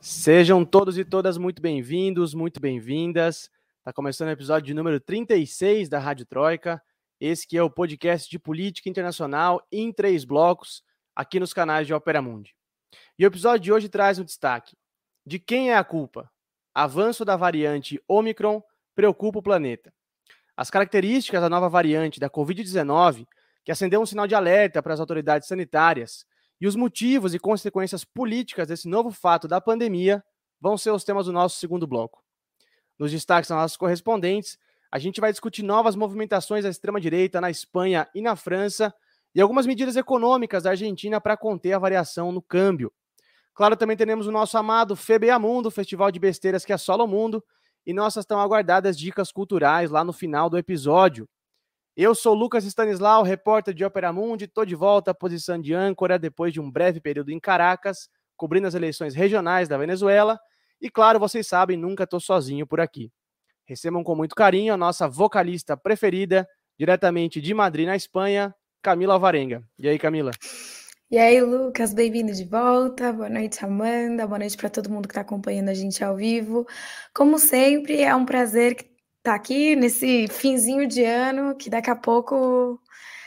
Sejam todos e todas muito bem-vindos, muito bem-vindas. Está começando o episódio número 36 da Rádio Troika. Esse que é o podcast de política internacional em três blocos, aqui nos canais de Opera Mundi. E o episódio de hoje traz um destaque. De quem é a culpa? Avanço da variante Omicron preocupa o planeta. As características da nova variante da Covid-19, que acendeu um sinal de alerta para as autoridades sanitárias, e os motivos e consequências políticas desse novo fato da pandemia vão ser os temas do nosso segundo bloco. Nos destaques das nossas correspondentes, a gente vai discutir novas movimentações da extrema-direita na Espanha e na França e algumas medidas econômicas da Argentina para conter a variação no câmbio. Claro, também teremos o nosso amado FBA Mundo, festival de besteiras que assola o mundo, e nossas tão aguardadas dicas culturais lá no final do episódio. Eu sou Lucas Stanislau, repórter de Opera Mundi, estou de volta à posição de âncora depois de um breve período em Caracas, cobrindo as eleições regionais da Venezuela. E claro, vocês sabem, nunca estou sozinho por aqui. Recebam com muito carinho a nossa vocalista preferida, diretamente de Madrid, na Espanha, Camila Alvarenga. E aí, Camila? E aí, Lucas, bem-vindo de volta. Boa noite, Amanda. Boa noite para todo mundo que está acompanhando a gente ao vivo. Como sempre, é um prazer tá aqui nesse finzinho de ano que daqui a pouco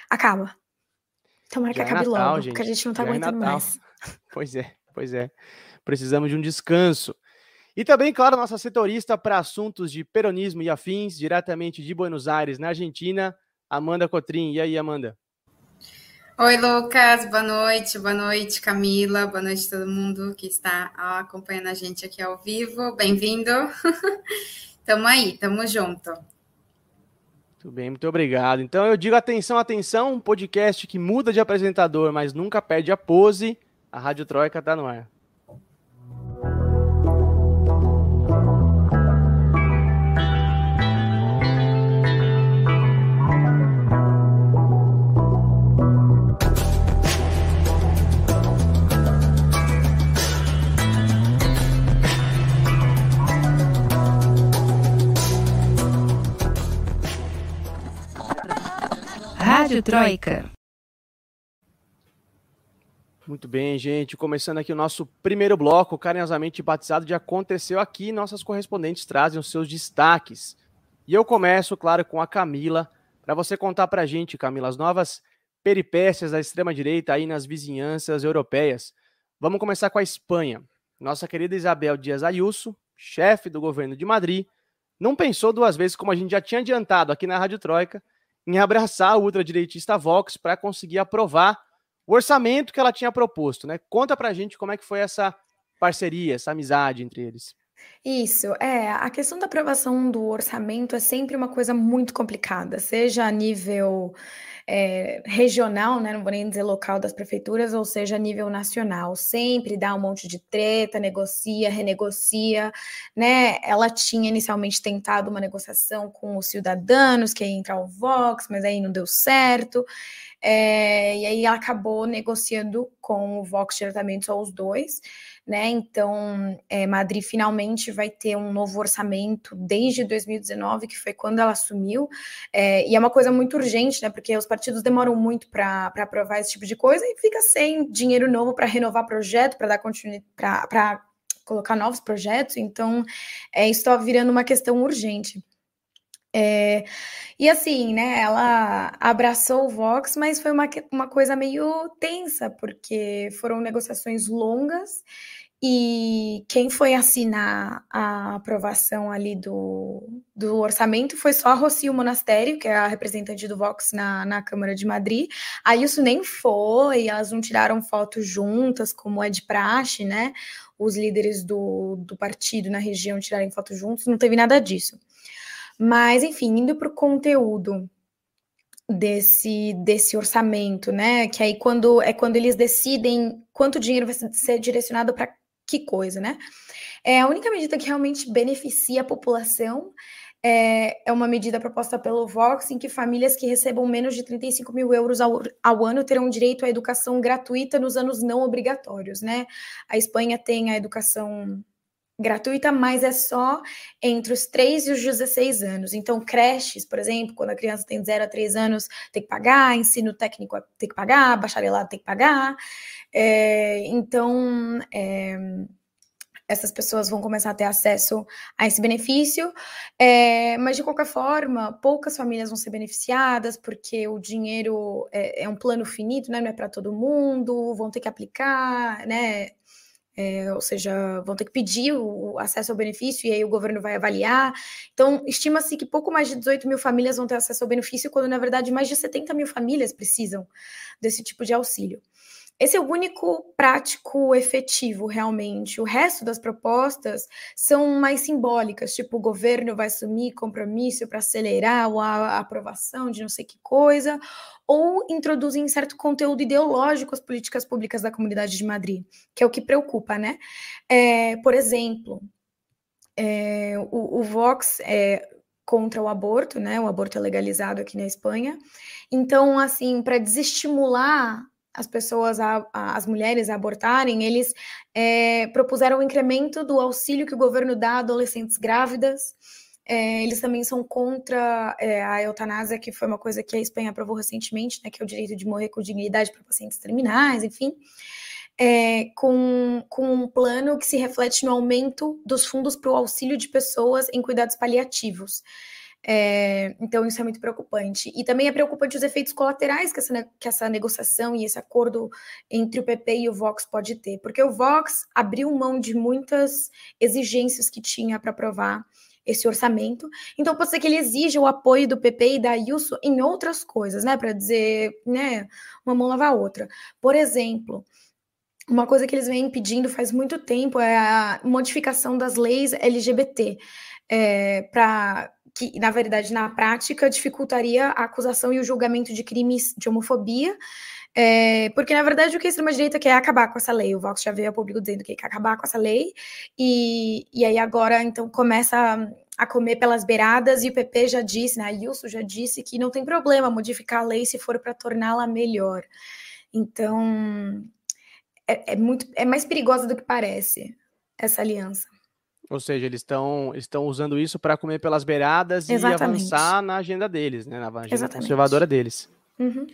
acaba. Tomara que é acabe Natal, logo, gente. porque a gente não tá Já é aguentando é mais. Pois é, pois é. Precisamos de um descanso. E também, claro, nossa setorista para assuntos de peronismo e afins, diretamente de Buenos Aires, na Argentina, Amanda Cotrim. E aí, Amanda? Oi, Lucas, boa noite, boa noite, Camila, boa noite a todo mundo que está acompanhando a gente aqui ao vivo. Bem-vindo. Tamo aí, tamo junto. Muito bem, muito obrigado. Então eu digo atenção, atenção, um podcast que muda de apresentador, mas nunca perde a pose. A Rádio Troika tá no ar. Rádio Troika. Muito bem, gente. Começando aqui o nosso primeiro bloco, carinhosamente batizado de Aconteceu Aqui. Nossas correspondentes trazem os seus destaques. E eu começo, claro, com a Camila, para você contar para a gente, Camila, as novas peripécias da extrema-direita aí nas vizinhanças europeias. Vamos começar com a Espanha. Nossa querida Isabel Dias Ayuso, chefe do governo de Madrid, não pensou duas vezes, como a gente já tinha adiantado aqui na Rádio Troika, em abraçar o ultradireitista Vox para conseguir aprovar o orçamento que ela tinha proposto, né? Conta pra gente como é que foi essa parceria, essa amizade entre eles. Isso, é, a questão da aprovação do orçamento é sempre uma coisa muito complicada, seja a nível é, regional, né, não vou nem dizer local das prefeituras, ou seja, a nível nacional. Sempre dá um monte de treta, negocia, renegocia, né? Ela tinha inicialmente tentado uma negociação com os cidadãos, que ia entrar o Vox, mas aí não deu certo. É, e aí ela acabou negociando com o Vox diretamente só os dois né? Então, é, Madrid finalmente vai ter um novo orçamento desde 2019, que foi quando ela assumiu, é, e é uma coisa muito urgente, né? Porque os partidos demoram muito para aprovar esse tipo de coisa e fica sem dinheiro novo para renovar projeto, para dar continuidade, para colocar novos projetos. Então, é, isso está virando uma questão urgente. É, e assim, né, ela abraçou o Vox, mas foi uma, uma coisa meio tensa, porque foram negociações longas e quem foi assinar a aprovação ali do, do orçamento foi só a Rocio Monastério, que é a representante do Vox na, na Câmara de Madrid. Aí isso nem foi, elas não tiraram fotos juntas, como é de praxe, né? Os líderes do, do partido na região tirarem fotos juntos, não teve nada disso. Mas, enfim, indo para o conteúdo desse, desse orçamento, né? Que aí quando é quando eles decidem quanto dinheiro vai ser direcionado para que coisa, né? É a única medida que realmente beneficia a população é, é uma medida proposta pelo Vox em que famílias que recebam menos de 35 mil euros ao, ao ano terão direito à educação gratuita nos anos não obrigatórios, né? A Espanha tem a educação gratuita, mas é só entre os 3 e os 16 anos. Então, creches, por exemplo, quando a criança tem 0 a 3 anos, tem que pagar, ensino técnico tem que pagar, bacharelado tem que pagar. É, então, é, essas pessoas vão começar a ter acesso a esse benefício, é, mas de qualquer forma, poucas famílias vão ser beneficiadas, porque o dinheiro é, é um plano finito, né? não é para todo mundo, vão ter que aplicar, né? É, ou seja, vão ter que pedir o acesso ao benefício e aí o governo vai avaliar. Então, estima-se que pouco mais de 18 mil famílias vão ter acesso ao benefício, quando na verdade mais de 70 mil famílias precisam desse tipo de auxílio. Esse é o único prático efetivo, realmente. O resto das propostas são mais simbólicas, tipo, o governo vai assumir compromisso para acelerar a aprovação de não sei que coisa, ou introduzem certo conteúdo ideológico às políticas públicas da Comunidade de Madrid, que é o que preocupa, né? É, por exemplo, é, o, o, Vox é contra o aborto, né? O aborto é legalizado aqui na Espanha. Então, assim, para desestimular as pessoas, a, a, as mulheres a abortarem, eles é, propuseram o um incremento do auxílio que o governo dá a adolescentes grávidas. É, eles também são contra é, a eutanásia, que foi uma coisa que a Espanha aprovou recentemente, né, que é o direito de morrer com dignidade para pacientes terminais, enfim. É, com, com um plano que se reflete no aumento dos fundos para o auxílio de pessoas em cuidados paliativos. É, então, isso é muito preocupante. E também é preocupante os efeitos colaterais que essa, que essa negociação e esse acordo entre o PP e o Vox pode ter, porque o Vox abriu mão de muitas exigências que tinha para aprovar esse orçamento. Então, pode ser que ele exija o apoio do PP e da Ayuso em outras coisas, né? Para dizer, né, uma mão lavar a outra. Por exemplo, uma coisa que eles vêm pedindo faz muito tempo é a modificação das leis LGBT. É, para que, na verdade, na prática, dificultaria a acusação e o julgamento de crimes de homofobia, é, porque, na verdade, o que a extrema-direita quer é acabar com essa lei. O Vox já veio a público dizendo que quer acabar com essa lei, e, e aí agora, então, começa a, comer pelas beiradas, e o PP já disse, né, a Wilson já disse que não tem problema modificar a lei se for para torná-la melhor. Então, é, é, muito, é mais perigosa do que parece essa aliança. Ou seja, eles estão estão usando isso para comer pelas beiradas Exatamente. e avançar na agenda deles, né? Na agenda Exatamente. conservadora deles. Uhum.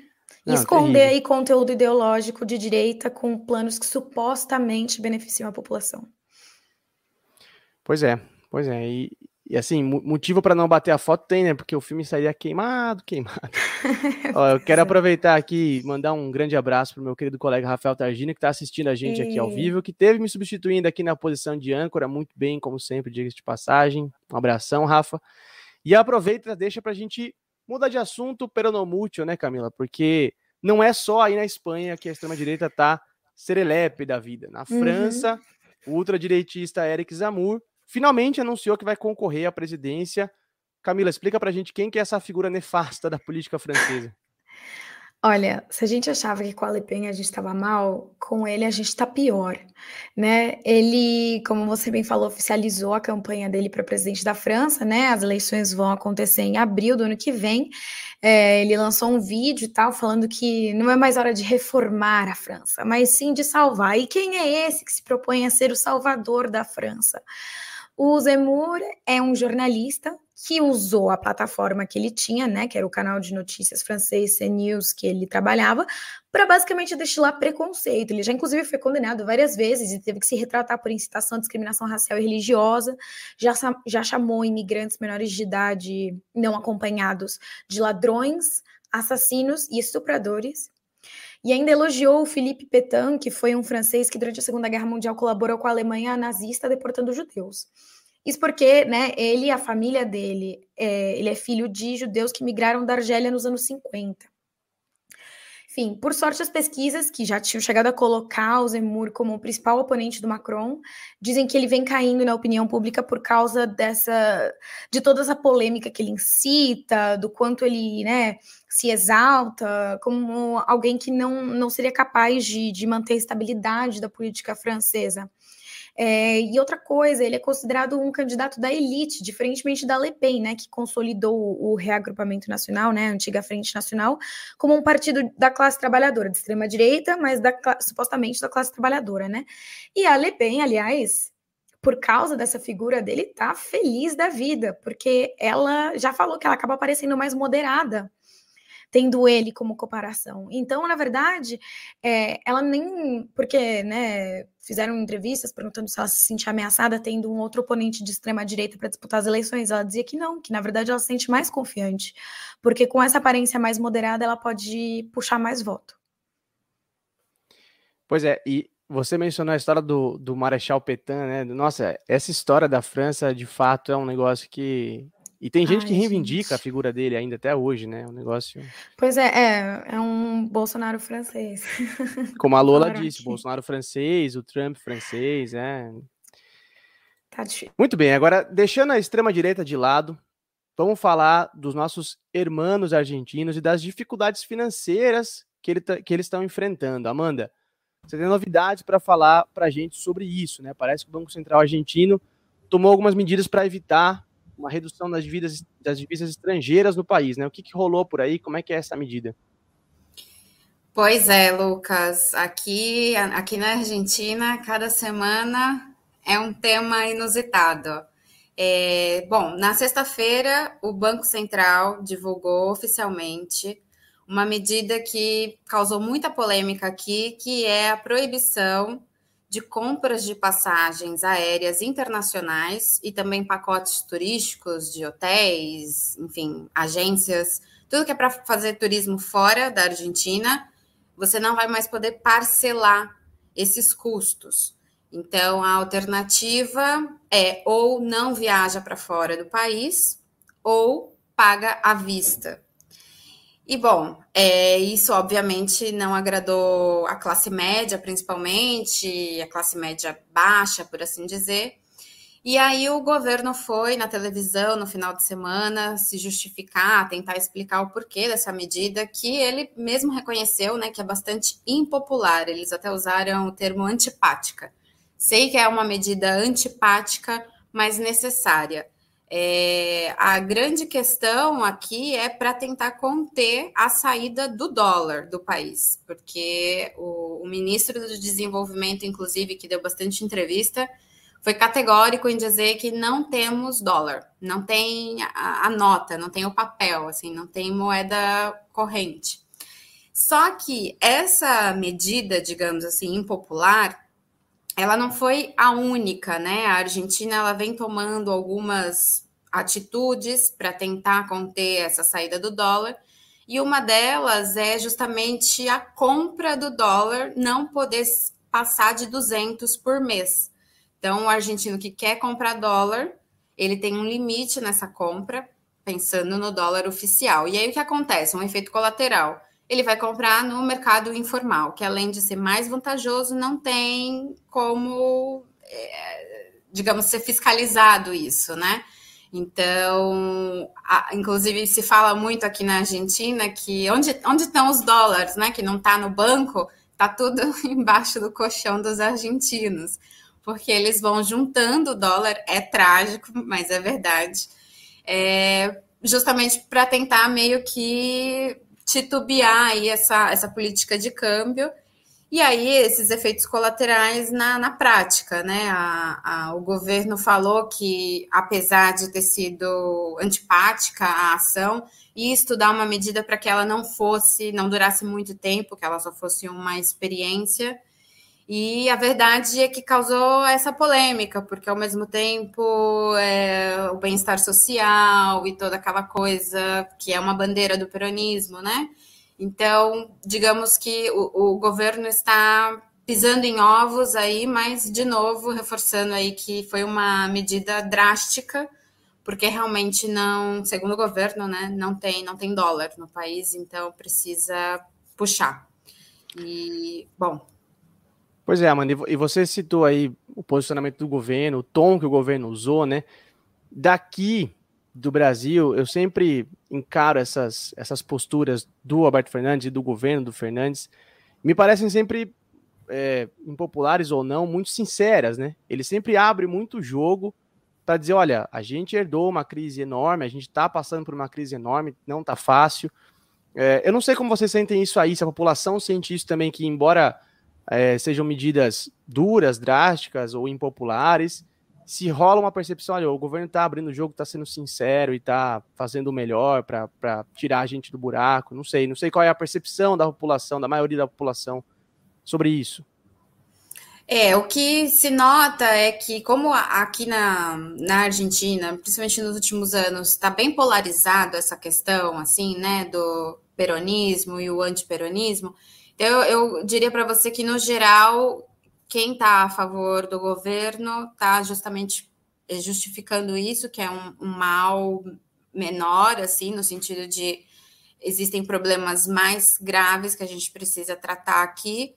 Não, esconder aí conteúdo ideológico de direita com planos que supostamente beneficiam a população. Pois é, pois é. E, e assim, motivo para não bater a foto tem, né? Porque o filme sairia queimado, queimado. Ó, eu quero aproveitar aqui e mandar um grande abraço pro meu querido colega Rafael Targini, que está assistindo a gente e... aqui ao vivo, que teve me substituindo aqui na posição de âncora, muito bem, como sempre, diga de passagem. Um abração, Rafa. E aproveita, deixa pra gente mudar de assunto, peronomútil, né, Camila? Porque não é só aí na Espanha que a extrema-direita tá serelepe da vida. Na uhum. França, o ultradireitista Eric Zamur finalmente anunciou que vai concorrer à presidência. Camila, explica para a gente quem que é essa figura nefasta da política francesa. Olha, se a gente achava que com a Le Pen a gente estava mal, com ele a gente está pior, né? Ele, como você bem falou, oficializou a campanha dele para presidente da França, né? As eleições vão acontecer em abril do ano que vem. É, ele lançou um vídeo e tal, falando que não é mais hora de reformar a França, mas sim de salvar. E quem é esse que se propõe a ser o salvador da França? O Zemmour é um jornalista que usou a plataforma que ele tinha, né, que era o canal de notícias francês CNews que ele trabalhava, para basicamente destilar preconceito. Ele já inclusive foi condenado várias vezes e teve que se retratar por incitação à discriminação racial e religiosa. Já, já chamou imigrantes menores de idade não acompanhados de ladrões, assassinos e estupradores. E ainda elogiou o Philippe Pétain, que foi um francês que durante a Segunda Guerra Mundial colaborou com a Alemanha nazista deportando judeus. Isso porque, né, ele e a família dele, é, ele é filho de judeus que migraram da Argélia nos anos 50. Enfim, por sorte, as pesquisas que já tinham chegado a colocar o Zemmour como o principal oponente do Macron dizem que ele vem caindo na opinião pública por causa dessa de toda essa polêmica que ele incita, do quanto ele, né, se exalta como alguém que não, não seria capaz de, de manter a estabilidade da política francesa. É, e outra coisa, ele é considerado um candidato da elite, diferentemente da Le Pen, né, que consolidou o, reagrupamento nacional, né, a antiga Frente Nacional, como um partido da classe trabalhadora, de extrema direita, mas da, supostamente da classe trabalhadora, né. E a Le Pen, aliás, por causa dessa figura dele, tá feliz da vida, porque ela já falou que ela acaba parecendo mais moderada tendo ele como comparação. Então, na verdade, é, ela nem. Porque, né, fizeram entrevistas perguntando se ela se sentia ameaçada tendo um outro oponente de extrema-direita para disputar as eleições. Ela dizia que não, que na verdade ela se sente mais confiante, porque com essa aparência mais moderada ela pode puxar mais voto. Pois é, e você mencionou a história do, do Marechal Petain, né? Nossa, essa história da França, de fato, é um negócio que e tem gente Ai, que reivindica gente. a figura dele ainda até hoje, né? Um negócio. Pois é, é, é um Bolsonaro francês. Como a Lola disse, Bolsonaro francês, o Trump francês, é. Tá difícil. Muito bem, agora deixando a extrema-direita de lado, vamos falar dos nossos irmãos argentinos e das dificuldades financeiras que, ele, que eles estão enfrentando. Amanda, você tem novidades para falar para a gente sobre isso, né? Parece que o Banco Central argentino tomou algumas medidas para evitar uma redução das divisas, das divisas estrangeiras no país, né? O que, que rolou por aí? Como é que é essa medida? Pois é, Lucas. Aqui, aqui na Argentina, cada semana é um tema inusitado. É, bom, na sexta-feira, o Banco Central divulgou oficialmente uma medida que causou muita polêmica aqui, que é a proibição de compras de passagens aéreas internacionais e também pacotes turísticos de hotéis, enfim, agências, tudo que é para fazer turismo fora da Argentina, você não vai mais poder parcelar esses custos. Então, a alternativa é ou não viaja para fora do país ou paga à vista. E bom, é, isso obviamente não agradou a classe média, principalmente, a classe média baixa, por assim dizer. E aí o governo foi na televisão no final de semana se justificar, tentar explicar o porquê dessa medida, que ele mesmo reconheceu, né, que é bastante impopular. Eles até usaram o termo antipática. Sei que é uma medida antipática, mas necessária. É, a grande questão aqui é para tentar conter a saída do dólar do país, porque o, o, ministro do Desenvolvimento, inclusive, que deu bastante entrevista, foi categórico em dizer que não temos dólar, não tem a, a nota, não tem o papel, assim, não tem moeda corrente. Só que essa medida, digamos assim, impopular, ela não foi a única, né? A Argentina ela vem tomando algumas atitudes para tentar conter essa saída do dólar, e uma delas é justamente a compra do dólar não poder passar de 200 por mês. Então, o argentino que quer comprar dólar, ele tem um limite nessa compra, pensando no dólar oficial. E aí o que acontece? Um efeito colateral ele vai comprar no mercado informal, que além de ser mais vantajoso, não tem como, é, digamos, ser fiscalizado isso, né? Então, a, inclusive se fala muito aqui na Argentina que onde, onde estão os dólares, né? Que não está no banco, está tudo embaixo do colchão dos argentinos, porque eles vão juntando o dólar, é trágico, mas é verdade. É, justamente para tentar meio que titubear aí essa, essa política de câmbio. E aí, esses efeitos colaterais na, na prática, né? A, a, o governo falou que, apesar de ter sido antipática a ação, ia estudar uma medida para que ela não fosse, não durasse muito tempo, que ela só fosse uma experiência. E a verdade é que causou essa polêmica, porque ao mesmo tempo é, o bem-estar social e toda aquela coisa que é uma bandeira do peronismo, né? Então, digamos que o, o governo está pisando em ovos aí, mas de novo reforçando aí que foi uma medida drástica, porque realmente não, segundo o governo, né, não tem, não tem dólar no país, então precisa puxar. E, bom, Pois é, Amanda, e você citou aí o posicionamento do governo, o tom que o governo usou, né? Daqui do Brasil, eu sempre encaro essas, essas posturas do Alberto Fernandes e do governo do Fernandes, me parecem sempre é, impopulares ou não, muito sinceras, né? Ele sempre abre muito jogo para dizer, olha, a gente herdou uma crise enorme, a gente está passando por uma crise enorme, não está fácil. É, eu não sei como vocês sentem isso aí, se a população sente isso também, que embora é, sejam medidas duras, drásticas ou impopulares, se rola uma percepção, olha, o governo está abrindo o jogo, está sendo sincero e está fazendo o melhor para tirar a gente do buraco, não sei, não sei qual é a percepção da população, da maioria da população sobre isso. É, o que se nota é que, como aqui na, na Argentina, principalmente nos últimos anos, está bem polarizado essa questão, assim, né, do peronismo e o antiperonismo, eu, eu diria para você que, no geral, quem está a favor do governo está justamente justificando isso, que é um, um, mal menor, assim, no sentido de existem problemas mais graves que a gente precisa tratar aqui.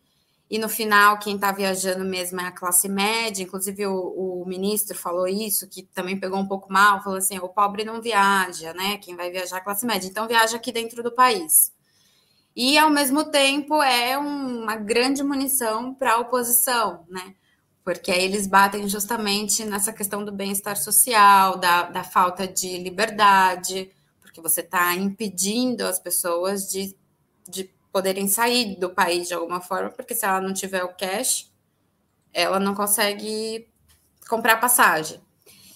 E no final, quem está viajando mesmo é a classe média. Inclusive, o, o, ministro falou isso, que também pegou um pouco mal, falou assim: o pobre não viaja, né? Quem vai viajar é a classe média. Então, viaja aqui dentro do país e ao mesmo tempo é uma grande munição para a oposição, né? Porque aí eles batem justamente nessa questão do bem-estar social, da, da falta de liberdade, porque você está impedindo as pessoas de, de poderem sair do país de alguma forma, porque se ela não tiver o cash, ela não consegue comprar passagem.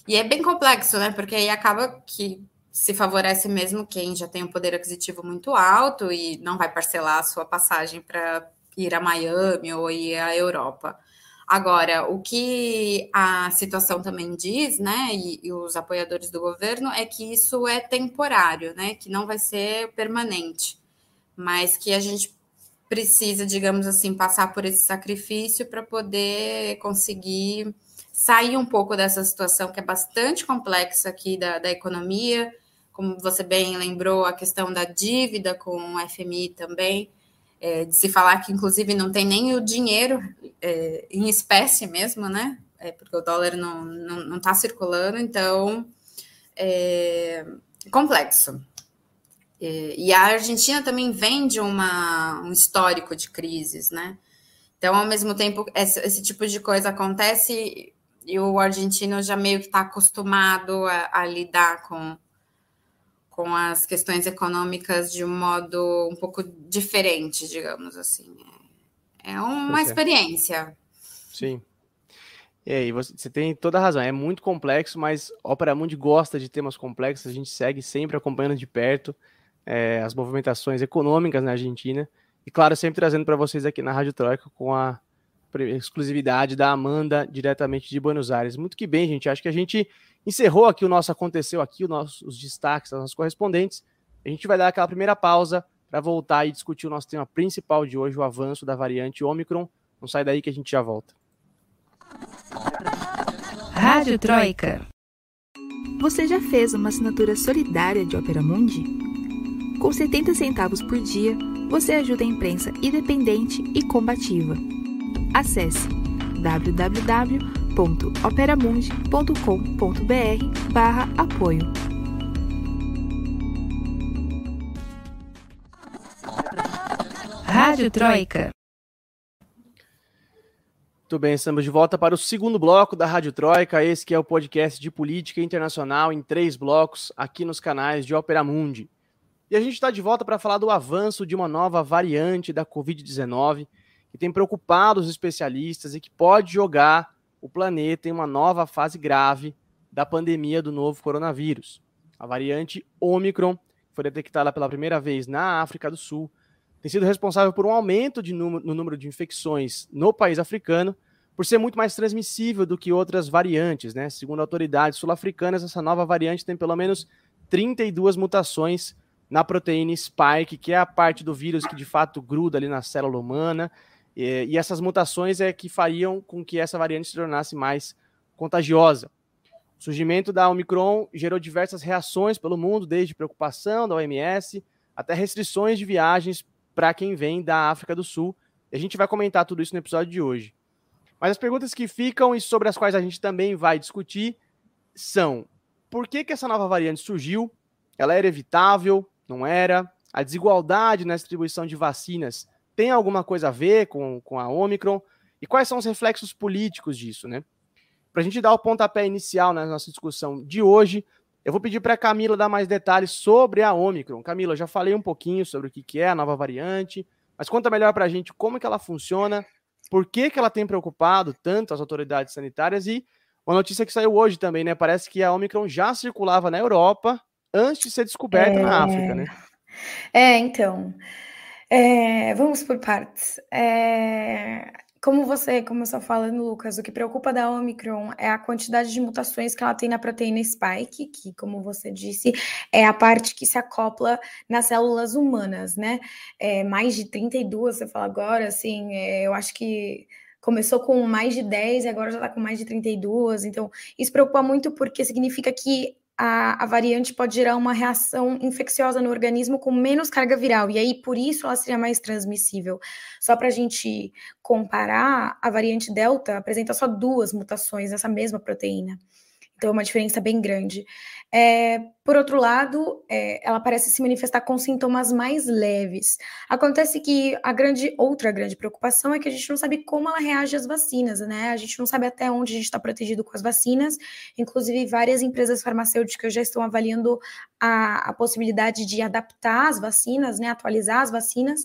E é bem complexo, né? Porque aí acaba que se favorece mesmo quem já tem um poder aquisitivo muito alto e não vai parcelar a sua passagem para ir a Miami ou ir à Europa. Agora, o que a situação também diz, né, e, e, os apoiadores do governo, é que isso é temporário, né, que não vai ser permanente, mas que a gente precisa, digamos assim, passar por esse sacrifício para poder conseguir sair um pouco dessa situação que é bastante complexa aqui da, da economia, como você bem lembrou, a questão da dívida com o FMI também, é, de se falar que, inclusive, não tem nem o dinheiro é, em espécie mesmo, né? É, porque o dólar não está circulando, então é complexo. É, e a Argentina também vem de uma, um histórico de crises, né? Então, ao mesmo tempo, esse, esse tipo de coisa acontece e o argentino já meio que está acostumado a, a lidar com com as questões econômicas de um modo um pouco diferente, digamos assim. É, é uma experiência. Sim. E você, você, tem toda a razão, é muito complexo, mas Opera Mundi gosta de temas complexos, a gente segue sempre acompanhando de perto é, as movimentações econômicas na Argentina, e claro, sempre trazendo para vocês aqui na Rádio Troika com a exclusividade da Amanda, diretamente de Buenos Aires. Muito que bem, gente, acho que a gente encerrou aqui o nosso Aconteceu Aqui, o nosso, os destaques das nossas correspondentes. A gente vai dar aquela primeira pausa para voltar e discutir o nosso tema principal de hoje, o avanço da variante Omicron. Não sai daí que a gente já volta. Rádio Troika. Você já fez uma assinatura solidária de Opera Mundi? Com 70 centavos por dia, você ajuda a imprensa independente e combativa. Acesse www www.operamundi.com.br barra apoio. Rádio Troika. Muito bem, estamos de volta para o segundo bloco da Rádio Troika, esse que é o podcast de política internacional em três blocos, aqui nos canais de Opera Mundi. E a gente está de volta para falar do avanço de uma nova variante da Covid-19, que tem preocupado os especialistas e que pode jogar o planeta em uma nova fase grave da pandemia do novo coronavírus. A variante Omicron, foi detectada pela primeira vez na África do Sul, tem sido responsável por um aumento número, no número de infecções no país africano, por ser muito mais transmissível do que outras variantes. Né? Segundo autoridades sul-africanas, essa nova variante tem pelo menos 32 mutações na proteína spike, que é a parte do vírus que de fato gruda ali na célula humana e, e essas mutações é que fariam com que essa variante se tornasse mais contagiosa. O surgimento da Omicron gerou diversas reações pelo mundo, desde preocupação da OMS até restrições de viagens para quem vem da África do Sul. E a gente vai comentar tudo isso no episódio de hoje. Mas as perguntas que ficam e sobre as quais a gente também vai discutir são: por que, que essa nova variante surgiu? Ela era evitável? Não era? A desigualdade na distribuição de vacinas tem alguma coisa a ver com, com a Omicron? E quais são os reflexos políticos disso, né? Para a gente dar o pontapé inicial na nossa discussão de hoje, eu vou pedir para a Camila dar mais detalhes sobre a Omicron. Camila, já falei um pouquinho sobre o que é a nova variante, mas conta melhor para a gente como que ela funciona, por que, que ela tem preocupado tanto as autoridades sanitárias e Uma notícia que saiu hoje também, né? Parece que a Omicron já circulava na Europa antes de ser descoberta é... na África, né? É, então. É, vamos por partes. É, como você começou falando, Lucas, o que preocupa da Omicron é a quantidade de mutações que ela tem na proteína spike, que, como você disse, é a parte que se acopla nas células humanas, né? É, mais de 32, você fala agora, assim, é, eu acho que começou com mais de 10 e agora já está com mais de 32. Então, isso preocupa muito porque significa que a, a, variante pode gerar uma reação infecciosa no organismo com menos carga viral, e aí por isso ela seria mais transmissível. Só para a gente comparar, a variante Delta apresenta só duas mutações nessa mesma proteína. Então, é uma diferença bem grande. É, por outro lado, é, ela parece se manifestar com sintomas mais leves. Acontece que a grande outra grande preocupação é que a gente não sabe como ela reage às vacinas, né? A gente não sabe até onde a gente está protegido com as vacinas. Inclusive, várias empresas farmacêuticas já estão avaliando a, a possibilidade de adaptar as vacinas, né? Atualizar as vacinas,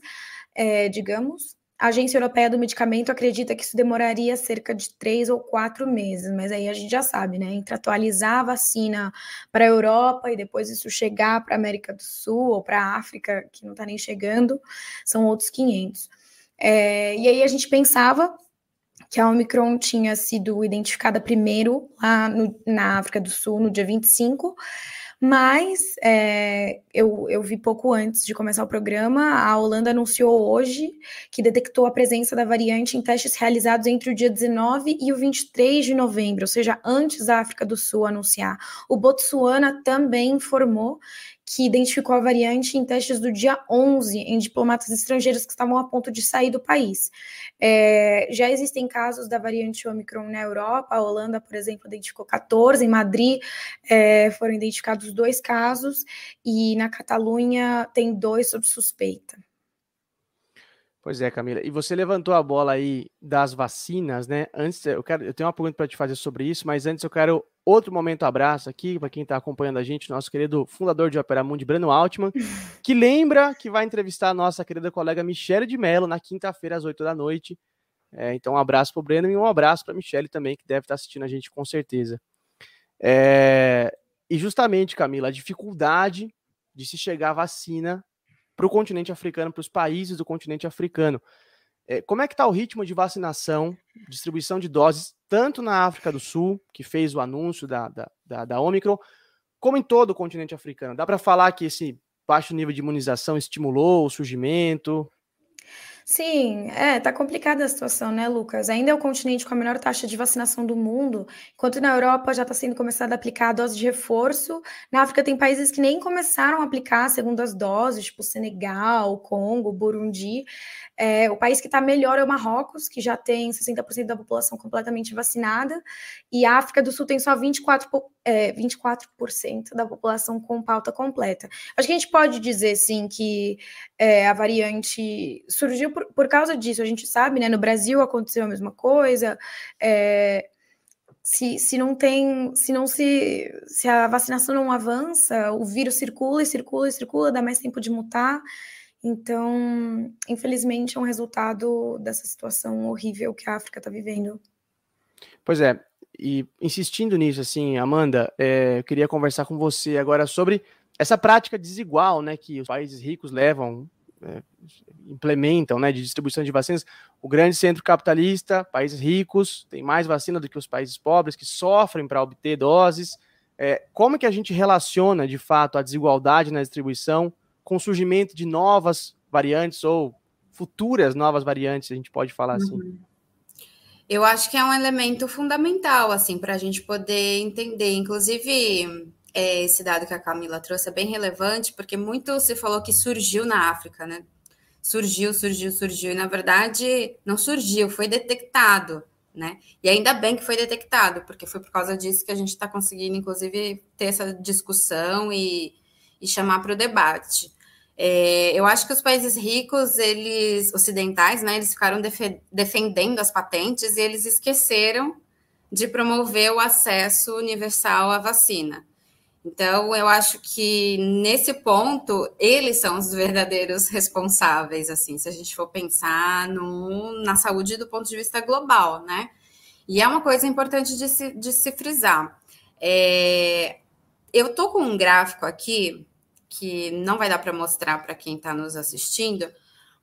é, digamos, a Agência Europeia do Medicamento acredita que isso demoraria cerca de três ou quatro meses, mas aí a gente já sabe, né? Entre atualizar a vacina para a Europa e depois isso chegar para a América do Sul ou para a África, que não está nem chegando, são outros 500. É, e aí a gente pensava que a Omicron tinha sido identificada primeiro lá no, na África do Sul, no dia 25, mas é, eu, eu vi pouco antes de começar o programa, a Holanda anunciou hoje que detectou a presença da variante em testes realizados entre o dia 19 e o 23 de novembro, ou seja, antes da África do Sul anunciar. O Botsuana também informou que identificou a variante em testes do dia 11 em diplomatas estrangeiros que estavam a ponto de sair do país. É, já existem casos da variante Omicron na Europa, a Holanda, por exemplo, identificou 14, em Madrid é, foram identificados dois casos, e na Catalunha tem dois sob suspeita. Pois é, Camila. E você levantou a bola aí das vacinas, né? Antes, eu quero, eu tenho uma pergunta para te fazer sobre isso, mas antes eu quero outro momento abraço aqui para quem está acompanhando a gente, nosso querido fundador de Opera Mundi, Breno Altman, que lembra que vai entrevistar a nossa querida colega Michele de Mello na quinta-feira às 8 da noite. É, então, um abraço para o Breno e um abraço para a Michele também, que deve estar tá assistindo a gente com certeza. É, e justamente, Camila, a dificuldade de se chegar a vacina para o continente africano, para os países do continente africano. É, como é que está o ritmo de vacinação, distribuição de doses, tanto na África do Sul, que fez o anúncio da, da, da, da Omicron, como em todo o continente africano? Dá para falar que esse baixo nível de imunização estimulou o surgimento? Sim, é, tá complicada a situação, né, Lucas? Ainda é o continente com a menor taxa de vacinação do mundo, enquanto na Europa já está sendo começada a aplicar a dose de reforço. Na África tem países que nem começaram a aplicar segundo as doses, tipo Senegal, Congo, Burundi. É, o país que está melhor é o Marrocos, que já tem 60% da população completamente vacinada, e a África do Sul tem só 24%, é, 24 da população com pauta completa. Acho que a gente pode dizer, sim, que é, a variante surgiu por, por, causa disso. A gente sabe, né? No Brasil aconteceu a mesma coisa. É, se, se não tem, se não se, se a vacinação não avança, o vírus circula e circula e circula, dá mais tempo de mutar. Então, infelizmente, é um resultado dessa situação horrível que a África está vivendo. Pois é, e insistindo nisso, assim, Amanda, é, eu queria conversar com você agora sobre essa prática desigual, né, que os países ricos levam, é, implementam, né, de distribuição de vacinas. O grande centro capitalista, países ricos, tem mais vacina do que os países pobres, que sofrem para obter doses. É, como que a gente relaciona, de fato, a desigualdade na distribuição com o surgimento de novas variantes ou futuras novas variantes, a gente pode falar assim. Eu acho que é um elemento fundamental, assim, para a gente poder entender. Inclusive, é, esse dado que a Camila trouxe é bem relevante, porque muito se falou que surgiu na África, né? Surgiu, surgiu, surgiu, e na verdade não surgiu, foi detectado, né? E ainda bem que foi detectado, porque foi por causa disso que a gente está conseguindo, inclusive, ter essa discussão e, e chamar para o debate. É, eu acho que os países ricos, eles ocidentais, né, eles ficaram def defendendo as patentes e eles esqueceram de promover o acesso universal à vacina. Então, eu acho que nesse ponto eles são os verdadeiros responsáveis, assim, se a gente for pensar no, na saúde do ponto de vista global, né? E é uma coisa importante de se, de se frisar. É, eu estou com um gráfico aqui que não vai dar para mostrar para quem está nos assistindo,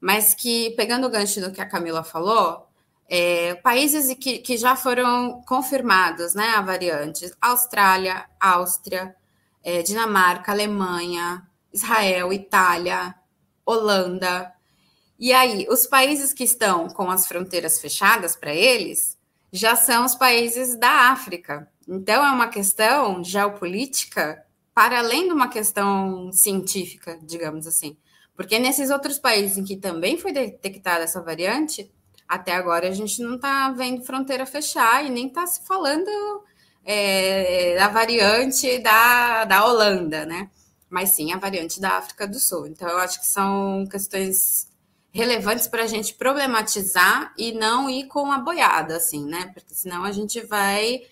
mas que, pegando o gancho do que a Camila falou, é, países que, que já foram confirmados, né, a variante, Austrália, Áustria, é, Dinamarca, Alemanha, Israel, Itália, Holanda. E aí, os países que estão com as fronteiras fechadas para eles já são os países da África. Então, é uma questão geopolítica para além de uma questão científica, digamos assim. Porque nesses outros países em que também foi detectada essa variante, até agora a gente não está vendo fronteira fechar e nem está se falando é, da variante da, da Holanda, né? Mas sim a variante da África do Sul. Então, eu acho que são questões relevantes para a gente problematizar e não ir com a boiada, assim, né? Porque senão a gente vai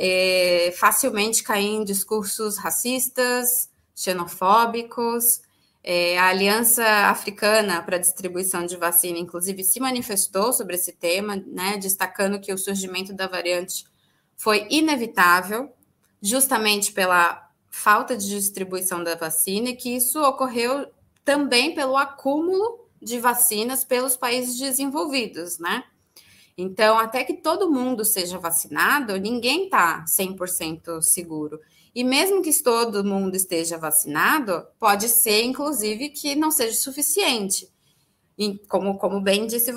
é, facilmente cair em discursos racistas, xenofóbicos, é, a Aliança Africana para a Distribuição de Vacina, inclusive, se manifestou sobre esse tema, né, destacando que o surgimento da variante foi inevitável, justamente pela falta de distribuição da vacina, e que isso ocorreu também pelo acúmulo de vacinas pelos países desenvolvidos, né? Então, até que todo mundo seja vacinado, ninguém está 100% seguro. E mesmo que todo mundo esteja vacinado, pode ser, inclusive, que não seja suficiente. E como, como bem disse,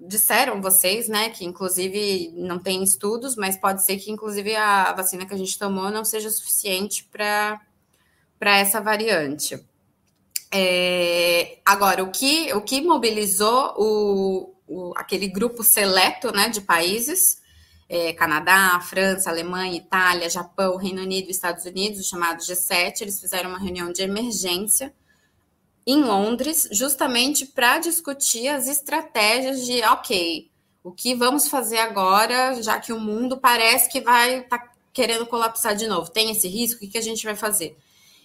disseram vocês, né, que inclusive não tem estudos, mas pode ser que inclusive a vacina que a gente tomou não seja suficiente para essa variante. É, agora, o que, o que mobilizou o, o, aquele grupo seleto né, de países é, Canadá, França, Alemanha, Itália, Japão, Reino Unido Estados Unidos, o chamado G7, eles fizeram uma reunião de emergência em Londres, justamente para discutir as estratégias de, ok, o que vamos fazer agora, já que o mundo parece que vai estar tá querendo colapsar de novo, tem esse risco, o que, que a gente vai fazer?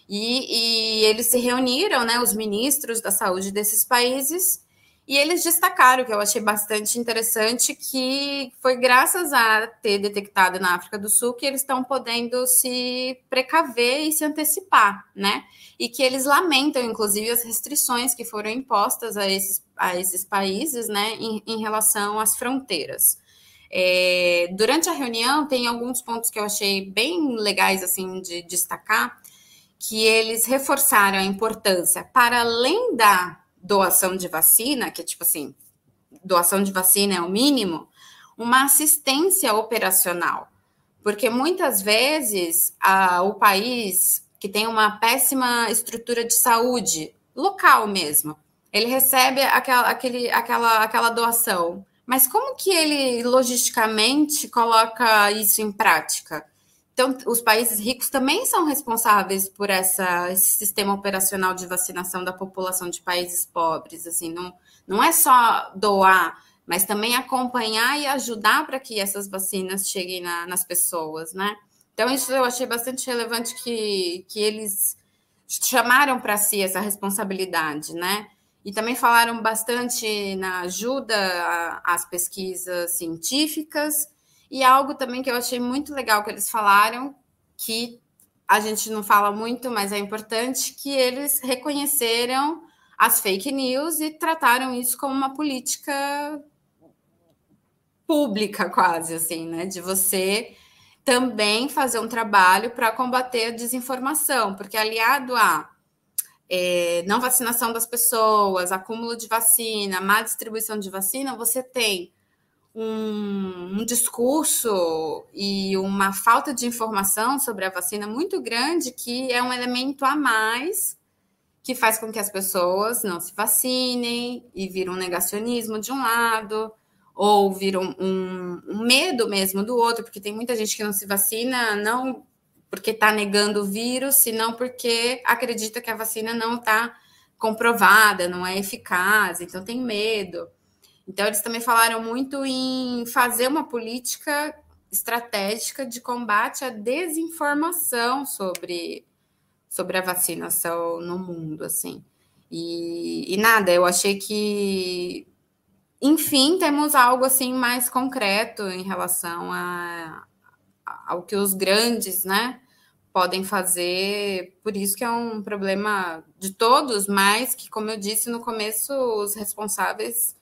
E, e eles se reuniram, né, os ministros da saúde desses países, e eles destacaram, que eu achei bastante interessante, que foi graças a ter detectado na África do Sul que eles estão podendo se precaver e se antecipar, né? E que eles lamentam, inclusive, as restrições que foram impostas a esses, a esses países, né, em, em relação às fronteiras. É, durante a reunião, tem alguns pontos que eu achei bem legais, assim, de destacar, que eles reforçaram a importância, para além da doação de vacina, que é tipo assim, doação de vacina é o mínimo, uma assistência operacional. Porque muitas vezes a, o país que tem uma péssima estrutura de saúde, local mesmo, ele recebe aquela, aquele, aquela, aquela doação. Mas como que ele logisticamente coloca isso em prática? Então, os países ricos também são responsáveis por essa, esse sistema operacional de vacinação da população de países pobres. Assim, não, não é só doar, mas também acompanhar e ajudar para que essas vacinas cheguem na, nas pessoas, né? Então, isso eu achei bastante relevante que, que eles chamaram para si essa responsabilidade, né? E também falaram bastante na ajuda às pesquisas científicas e algo também que eu achei muito legal que eles falaram, que a gente não fala muito, mas é importante, que eles reconheceram as fake news e trataram isso como uma política pública, quase assim, né? De você também fazer um trabalho para combater a desinformação, porque aliado a é, não vacinação das pessoas, acúmulo de vacina, má distribuição de vacina, você tem um, um, discurso e uma falta de informação sobre a vacina muito grande, que é um elemento a mais que faz com que as pessoas não se vacinem e vira um negacionismo de um lado, ou vira um, um, um medo mesmo do outro, porque tem muita gente que não se vacina, não porque está negando o vírus, senão porque acredita que a vacina não está comprovada, não é eficaz, então tem medo. Então, eles também falaram muito em fazer uma política estratégica de combate à desinformação sobre, sobre a vacinação no mundo, assim. E, e nada, eu achei que enfim, temos algo assim mais concreto em relação a, ao que os grandes, né, podem fazer. Por isso que é um problema de todos, mas que, como eu disse no começo, os responsáveis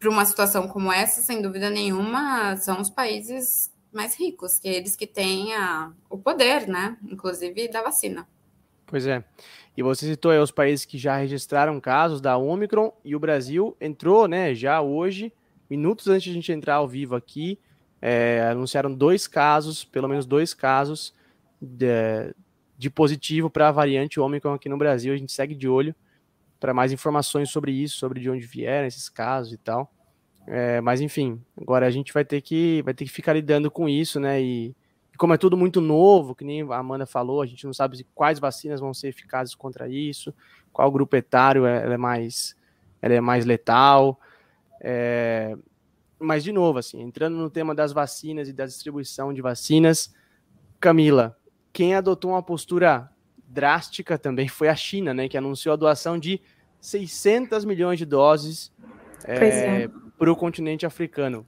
para uma situação como essa, sem dúvida nenhuma, são os países mais ricos, que é eles que têm a, o poder, né, inclusive da vacina. Pois é. E você citou aí os países que já registraram casos da Omicron e o Brasil entrou, né, já hoje, minutos antes de a gente entrar ao vivo aqui, é, anunciaram dois casos, pelo menos dois casos de, de positivo para a variante Omicron aqui no Brasil. A gente segue de olho para mais informações sobre isso, sobre de onde vieram esses casos e tal. É, mas enfim, agora a gente vai ter que vai ter que ficar lidando com isso, né? E, como é tudo muito novo, que nem a Amanda falou, a gente não sabe quais vacinas vão ser eficazes contra isso, qual grupo etário é, é mais, ela é mais letal. É... Mas, de novo, assim, entrando no tema das vacinas e da distribuição de vacinas, Camila, quem adotou uma postura drástica também foi a China, né, que anunciou a doação de 600 milhões de doses é, é. para o continente africano.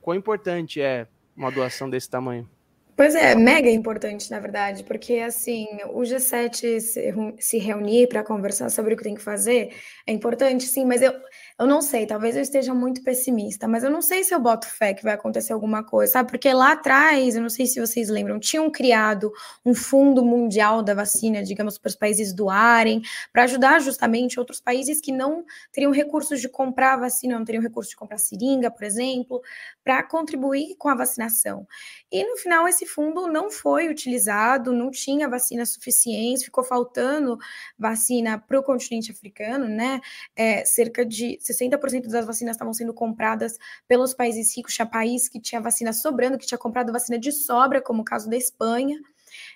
Quão importante é uma doação desse tamanho? Pois é, mega importante, na verdade, porque assim, o G7 se, se reunir para conversar sobre o que tem que fazer é importante, sim, mas eu, eu não sei, talvez eu esteja muito pessimista, mas eu não sei se eu boto fé que vai acontecer alguma coisa, sabe? Porque lá atrás, eu não sei se vocês lembram, tinham criado um fundo mundial da vacina, digamos, para os países doarem, para ajudar justamente outros países que não teriam recursos de comprar vacina, não teriam recursos de comprar seringa, por exemplo, para contribuir com a vacinação. E no final, esse fundo não foi utilizado, não tinha vacina suficiente, ficou faltando vacina para o continente africano, né? É, cerca de 60% das vacinas estavam sendo compradas pelos países ricos, tinha país que tinha vacina sobrando, que tinha comprado vacina de sobra, como o caso da Espanha.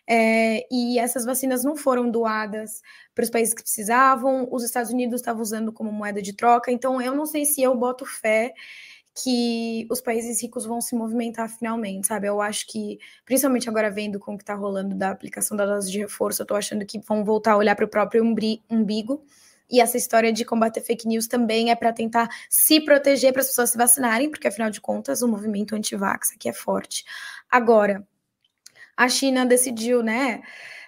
É, e essas vacinas não foram doadas para os países que precisavam, os Estados Unidos estavam usando como moeda de troca, então eu não sei se eu boto fé que os países ricos vão se movimentar finalmente, sabe? Eu acho que, principalmente agora vendo com o que está rolando da aplicação da dose de reforço, eu estou achando que vão voltar a olhar para o próprio umbigo. E essa história de combater fake news também é para tentar se proteger para as pessoas se vacinarem, porque afinal de contas o movimento anti-vax aqui é forte. Agora, a China decidiu, né,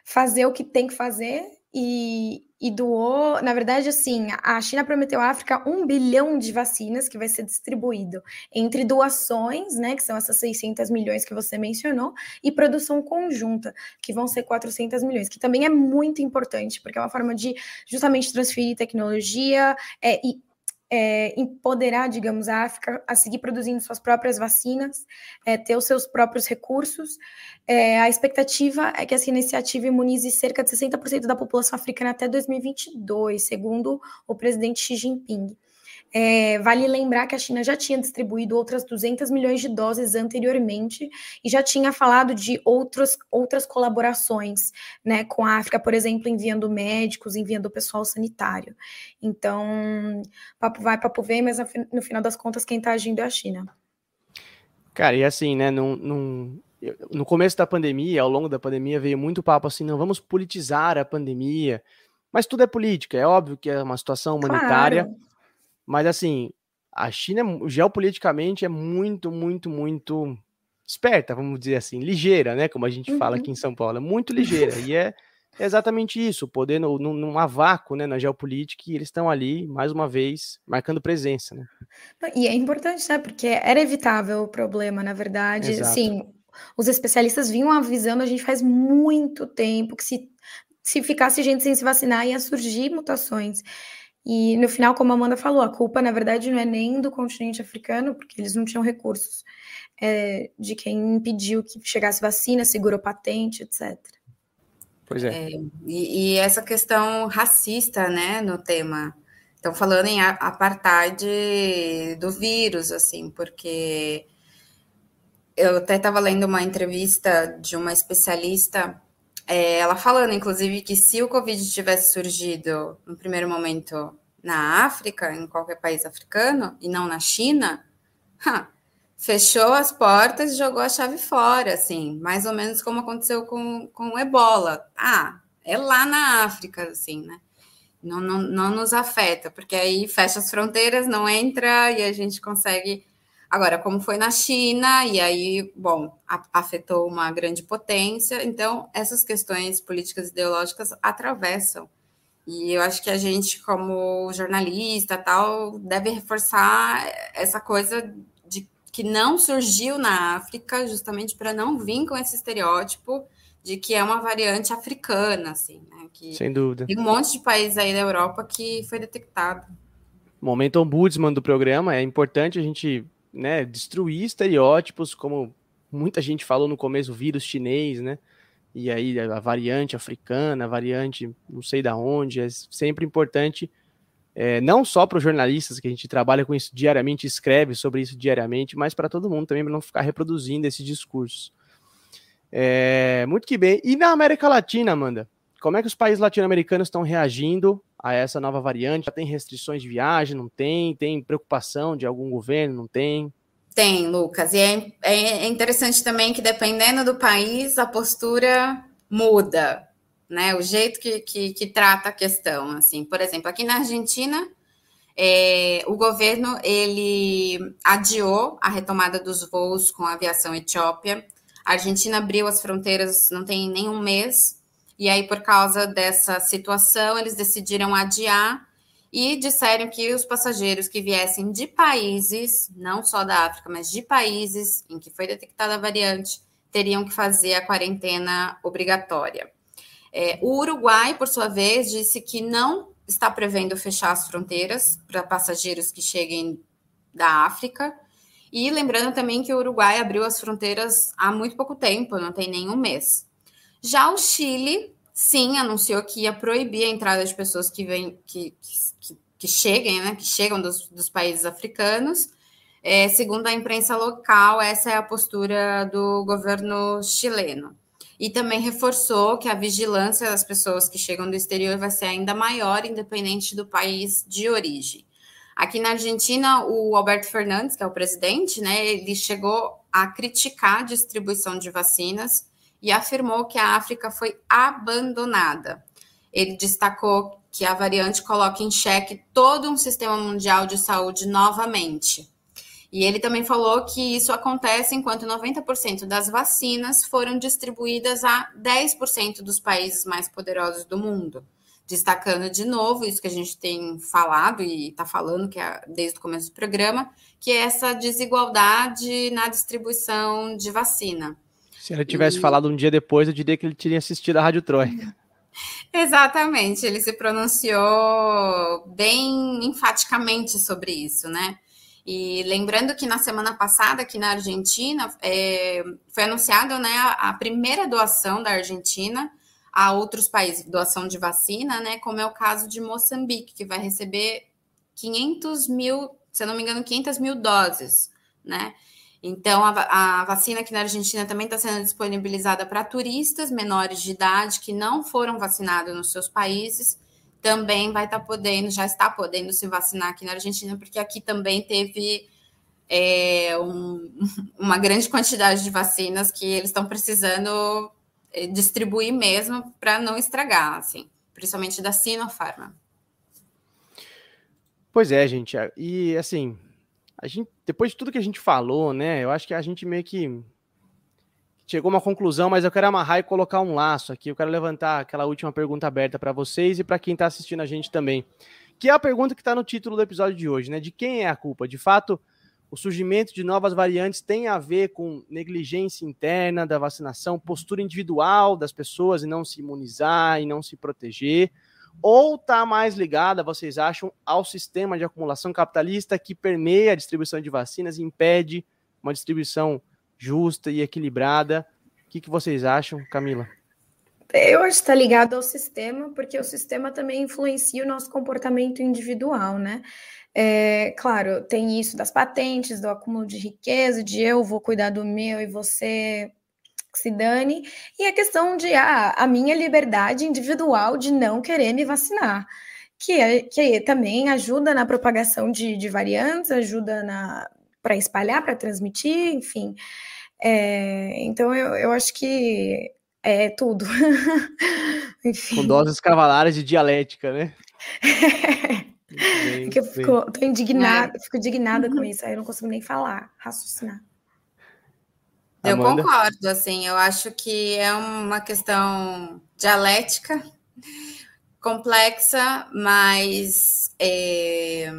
fazer o que tem que fazer e, e doou, na verdade, assim, a China prometeu à África um bilhão de vacinas que vai ser distribuído entre doações, né, que são essas 600 milhões que você mencionou, e produção conjunta, que vão ser 400 milhões, que também é muito importante, porque é uma forma de justamente transferir tecnologia é, e é, empoderar, digamos, a África a seguir produzindo suas próprias vacinas, é, ter os seus próprios recursos. É, a expectativa é que essa iniciativa imunize cerca de 60% da população africana até 2022, segundo o presidente Xi Jinping. É, vale lembrar que a China já tinha distribuído outras 200 milhões de doses anteriormente e já tinha falado de outros, outras colaborações né, com a África, por exemplo, enviando médicos, enviando pessoal sanitário. Então, papo vai, papo vem, mas no final das contas, quem está agindo é a China. Cara, e assim, né, num, num, no começo da pandemia, ao longo da pandemia, veio muito papo assim, não vamos politizar a pandemia, mas tudo é política, é óbvio que é uma situação humanitária. Claro mas assim, a China geopoliticamente é muito, muito, muito esperta, vamos dizer assim, ligeira, né? Como a gente uhum. fala aqui em São Paulo, é muito ligeira. e é exatamente isso, o poder no, no, num vácuo né, na geopolítica, e eles estão ali, mais uma vez, marcando presença. Né? E é importante, né? Porque era evitável o problema, na verdade. Exato. Sim, os especialistas vinham avisando a gente faz muito tempo que se, se ficasse gente sem se vacinar ia surgir mutações. E no final, como a Amanda falou, a culpa, na verdade, não é nem do continente africano, porque eles não tinham recursos, é de quem impediu que chegasse vacina, segurou patente, etc. Pois é. é e, e, essa questão racista, né, no tema. Estão falando em apartheid do vírus, assim, porque eu até estava lendo uma entrevista de uma especialista é, ela falando, inclusive, que se o Covid tivesse surgido no primeiro momento na África, em qualquer país africano, e não na China, ha, fechou as portas e jogou a chave fora, assim, mais ou menos como aconteceu com, com o ebola. Ah, é lá na África, assim, né? não, não, não nos afeta, porque aí fecha as fronteiras, não entra e a gente consegue. Agora, como foi na China, e aí, bom, afetou uma grande potência, então essas questões políticas e ideológicas atravessam. E eu acho que a gente, como jornalista tal, deve reforçar essa coisa de que não surgiu na África, justamente para não vir com esse estereótipo de que é uma variante africana, assim, né? Que Sem dúvida. Tem um monte de países aí da Europa que foi detectado. Momento ombudsman do programa, é importante a gente né, destruir estereótipos, como muita gente falou no começo, o vírus chinês, né? E aí a variante africana, a variante não sei da onde, é sempre importante, é, não só para os jornalistas, que a gente trabalha com isso diariamente, escreve sobre isso diariamente, mas para todo mundo também, para não ficar reproduzindo esses discursos. É, muito que bem. E na América Latina, Amanda? Como é que os países latino-americanos estão reagindo a essa nova variante? Já tem restrições de viagem? Não tem? Tem preocupação de algum governo? Não tem? Tem, Lucas. E é, é interessante também que, dependendo do país, a postura muda, né? O jeito que, que, que trata a questão. Assim, por exemplo, aqui na Argentina, é, o governo ele adiou a retomada dos voos com a aviação Etiópia a Argentina abriu as fronteiras não tem nenhum mês, e aí, por causa dessa situação, eles decidiram adiar e disseram que os passageiros que viessem de países, não só da África, mas de países em que foi detectada a variante, teriam que fazer a quarentena obrigatória. É, o Uruguai, por sua vez, disse que não está prevendo fechar as fronteiras para passageiros que cheguem da África, e lembrando também que o Uruguai abriu as fronteiras há muito pouco tempo, não tem nenhum mês. Já o Chile, sim, anunciou que ia proibir a entrada de pessoas que vêm, que, que, que cheguem, né, que chegam dos, dos países africanos. É, segundo a imprensa local, essa é a postura do governo chileno. E também reforçou que a vigilância das pessoas que chegam do exterior vai ser ainda maior, independente do país de origem. Aqui na Argentina, o Alberto Fernandes, que é o presidente, né, ele chegou a criticar a distribuição de vacinas e afirmou que a África foi abandonada. Ele destacou que a variante coloca em xeque todo um sistema mundial de saúde novamente. E ele também falou que isso acontece enquanto 90% das vacinas foram distribuídas a 10% dos países mais poderosos do mundo destacando de novo isso que a gente tem falado e está falando que é desde o começo do programa, que é essa desigualdade na distribuição de vacina. Se ele tivesse e... falado um dia depois, eu diria que ele teria assistido a Rádio Troika. Exatamente, ele se pronunciou bem enfaticamente sobre isso, né? E lembrando que na semana passada, aqui na Argentina, é, foi anunciada né, a primeira doação da Argentina a outros países, doação de vacina, né? Como é o caso de Moçambique, que vai receber 500 mil, se eu não me engano, 500 mil doses, né? Então, a, a vacina aqui na Argentina também está sendo disponibilizada para turistas menores de idade que não foram vacinados nos seus países, também vai estar tá podendo, já está podendo se vacinar aqui na Argentina, porque aqui também teve é, um, uma grande quantidade de vacinas que eles estão precisando eh, distribuir mesmo para não estragar, assim, principalmente da Sinopharma. Pois é, gente. E assim, a gente, depois de tudo que a gente falou, né? Eu acho que a gente meio que chegou a uma conclusão, mas eu quero amarrar e colocar um laço aqui. Eu quero levantar aquela última pergunta aberta para vocês e para quem está assistindo a gente também. Que é a pergunta que está no título do episódio de hoje, né? De quem é a culpa? De fato, o surgimento de novas variantes tem a ver com negligência interna da vacinação, postura individual das pessoas e não se imunizar e não se proteger? Ou está mais ligada, vocês acham, ao sistema de acumulação capitalista que permeia a distribuição de vacinas e impede uma distribuição justa e equilibrada? O que, que vocês acham, Camila? Eu acho que está ligado ao sistema, porque o sistema também influencia o nosso comportamento individual, né? É, claro, tem isso das patentes, do acúmulo de riqueza, de eu vou cuidar do meu e você se dane, e a questão de ah, a minha liberdade individual de não querer me vacinar, que, é, que também ajuda na propagação de, de variantes, ajuda para espalhar, para transmitir, enfim. É, então eu, eu acho que é tudo. Com doses cavalares de dialética, né? bem, eu fico, tô indignada, é. fico indignada com isso, aí eu não consigo nem falar, raciocinar. Eu Amanda? concordo, assim, eu acho que é uma questão dialética, complexa, mas é,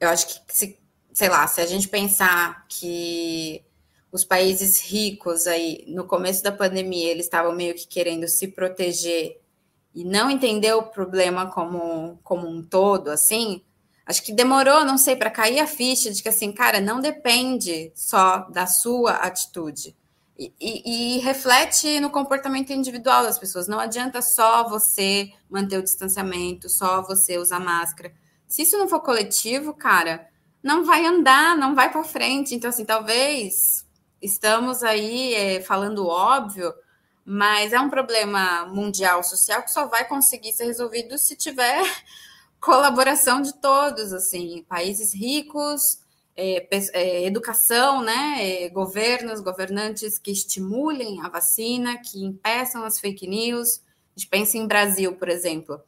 eu acho que, se, sei lá, se a gente pensar que os países ricos aí, no começo da pandemia, eles estavam meio que querendo se proteger e não entender o problema como, como um todo, assim, acho que demorou, não sei, para cair a ficha de que, assim, cara, não depende só da sua atitude. E, e, e, reflete no comportamento individual das pessoas. Não adianta só você manter o distanciamento, só você usar máscara. Se isso não for coletivo, cara, não vai andar, não vai para frente. Então, assim, talvez estamos aí é, falando óbvio, mas é um problema mundial, social, que só vai conseguir ser resolvido se tiver colaboração de todos, assim, países ricos, é, é, educação, né, é, governos, governantes que estimulem a vacina, que impeçam as fake news. A gente pensa em Brasil, por exemplo.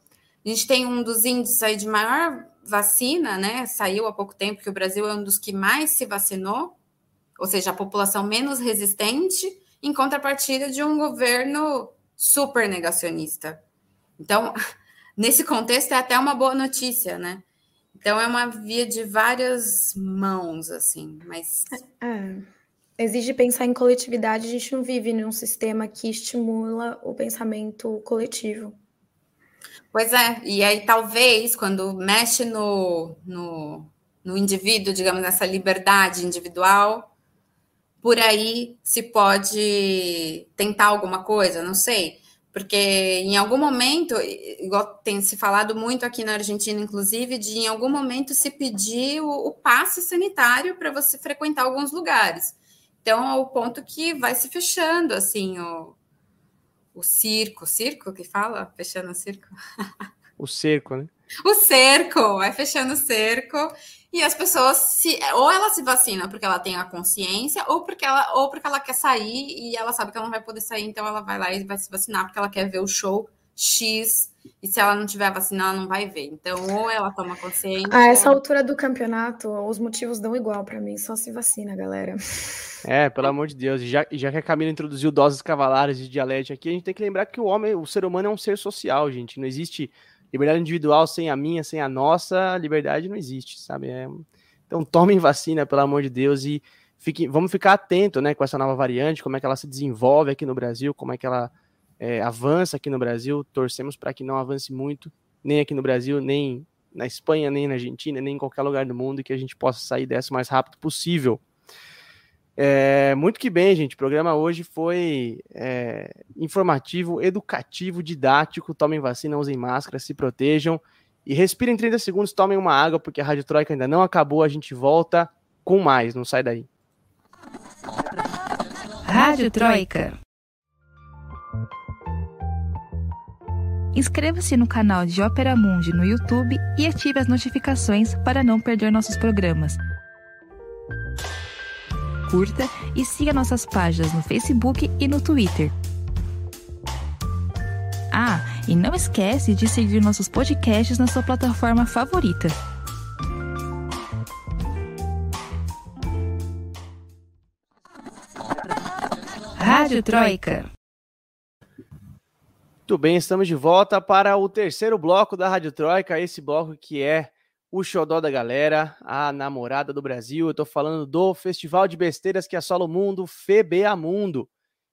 A gente tem um dos índices aí de maior vacina, né? Saiu há pouco tempo que o Brasil é um dos que mais se vacinou, ou seja, a população menos resistente, em contrapartida de um governo super negacionista. Então, nesse contexto, é até uma boa notícia, né? Então, é uma via de várias mãos, assim, mas. É. Exige pensar em coletividade, a gente não vive num sistema que estimula o pensamento coletivo. Pois é, e aí talvez quando mexe no, no, no indivíduo, digamos, nessa liberdade individual, por aí se pode tentar alguma coisa, não sei. Porque em algum momento, igual tem se falado muito aqui na Argentina, inclusive, de em algum momento se pedir o, o passe sanitário para você frequentar alguns lugares. Então, ao ponto que vai se fechando, assim, o, o circo, circo que fala? Fechando o circo? o cerco, né? O cerco, vai fechando o cerco e as pessoas se ou ela se vacina porque ela tem a consciência ou porque ela ou porque ela quer sair e ela sabe que ela não vai poder sair, então ela vai lá e vai se vacinar porque ela quer ver o show X e se ela não tiver vacinada ela não vai ver. Então, ou ela toma consciência. A essa altura do campeonato, os motivos dão igual para mim, só se vacina, galera. É, pelo amor de Deus. Já, já que a Camila introduziu doses cavalares de dialética aqui, a gente tem que lembrar que o homem, o ser humano é um ser social, gente. Não existe liberdade individual sem a minha, sem a nossa, liberdade não existe, sabe? É... Então tomem vacina, pelo amor de Deus, e fique... vamos ficar atento né, com essa nova variante, como é que ela se desenvolve aqui no Brasil, como é que ela é, avança aqui no Brasil. Torcemos para que não avance muito, nem aqui no Brasil, nem na Espanha, nem na Argentina, nem em qualquer lugar do mundo, e que a gente possa sair dessa o mais rápido possível. É, muito que bem, gente. O programa hoje foi é, informativo, educativo, didático. Tomem vacina, usem máscara, se protejam e respirem 30 segundos, tomem uma água, porque a Rádio Troika ainda não acabou. A gente volta com mais. Não sai daí. Rádio Troika. Inscreva-se no canal de Ópera Mundi no YouTube e ative as notificações para não perder nossos programas curta e siga nossas páginas no Facebook e no Twitter. Ah, e não esquece de seguir nossos podcasts na sua plataforma favorita. Rádio Troika. Muito bem, estamos de volta para o terceiro bloco da Rádio Troika, esse bloco que é o xodó da galera, a namorada do Brasil. Eu tô falando do Festival de Besteiras que assola o mundo, FBA Mundo.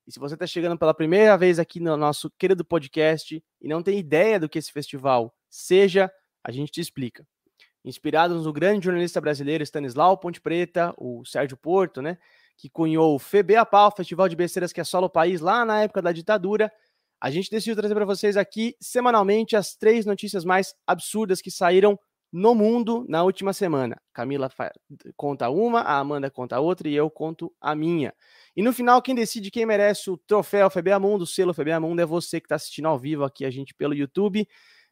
E se você está chegando pela primeira vez aqui no nosso querido podcast e não tem ideia do que esse festival seja, a gente te explica. Inspirados no grande jornalista brasileiro Stanislau Ponte Preta, o Sérgio Porto, né, que cunhou o o Festival de Besteiras que assola o país lá na época da ditadura, a gente decidiu trazer para vocês aqui semanalmente as três notícias mais absurdas que saíram no mundo na última semana. Camila conta uma, a Amanda conta outra e eu conto a minha. E no final, quem decide quem merece o troféu FBA Mundo, o selo FBA Mundo, é você que está assistindo ao vivo aqui a gente pelo YouTube.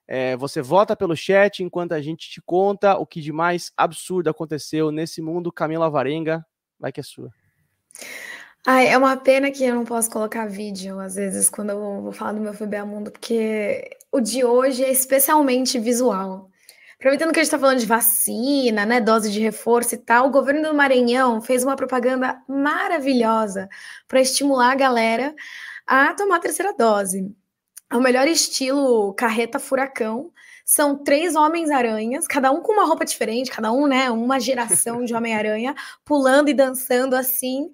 É, você vota pelo chat enquanto a gente te conta o que de mais absurdo aconteceu nesse mundo. Camila Varenga, vai que é sua. Ai, é uma pena que eu não posso colocar vídeo, às vezes, quando eu vou falar do meu FBA Mundo, porque o de hoje é especialmente visual. Aproveitando que a gente está falando de vacina, né, dose de reforço e tal, o governo do Maranhão fez uma propaganda maravilhosa para estimular a galera a tomar a terceira dose. É o melhor estilo carreta furacão. São três Homens-Aranhas, cada um com uma roupa diferente, cada um, né, uma geração de Homem-Aranha, pulando e dançando assim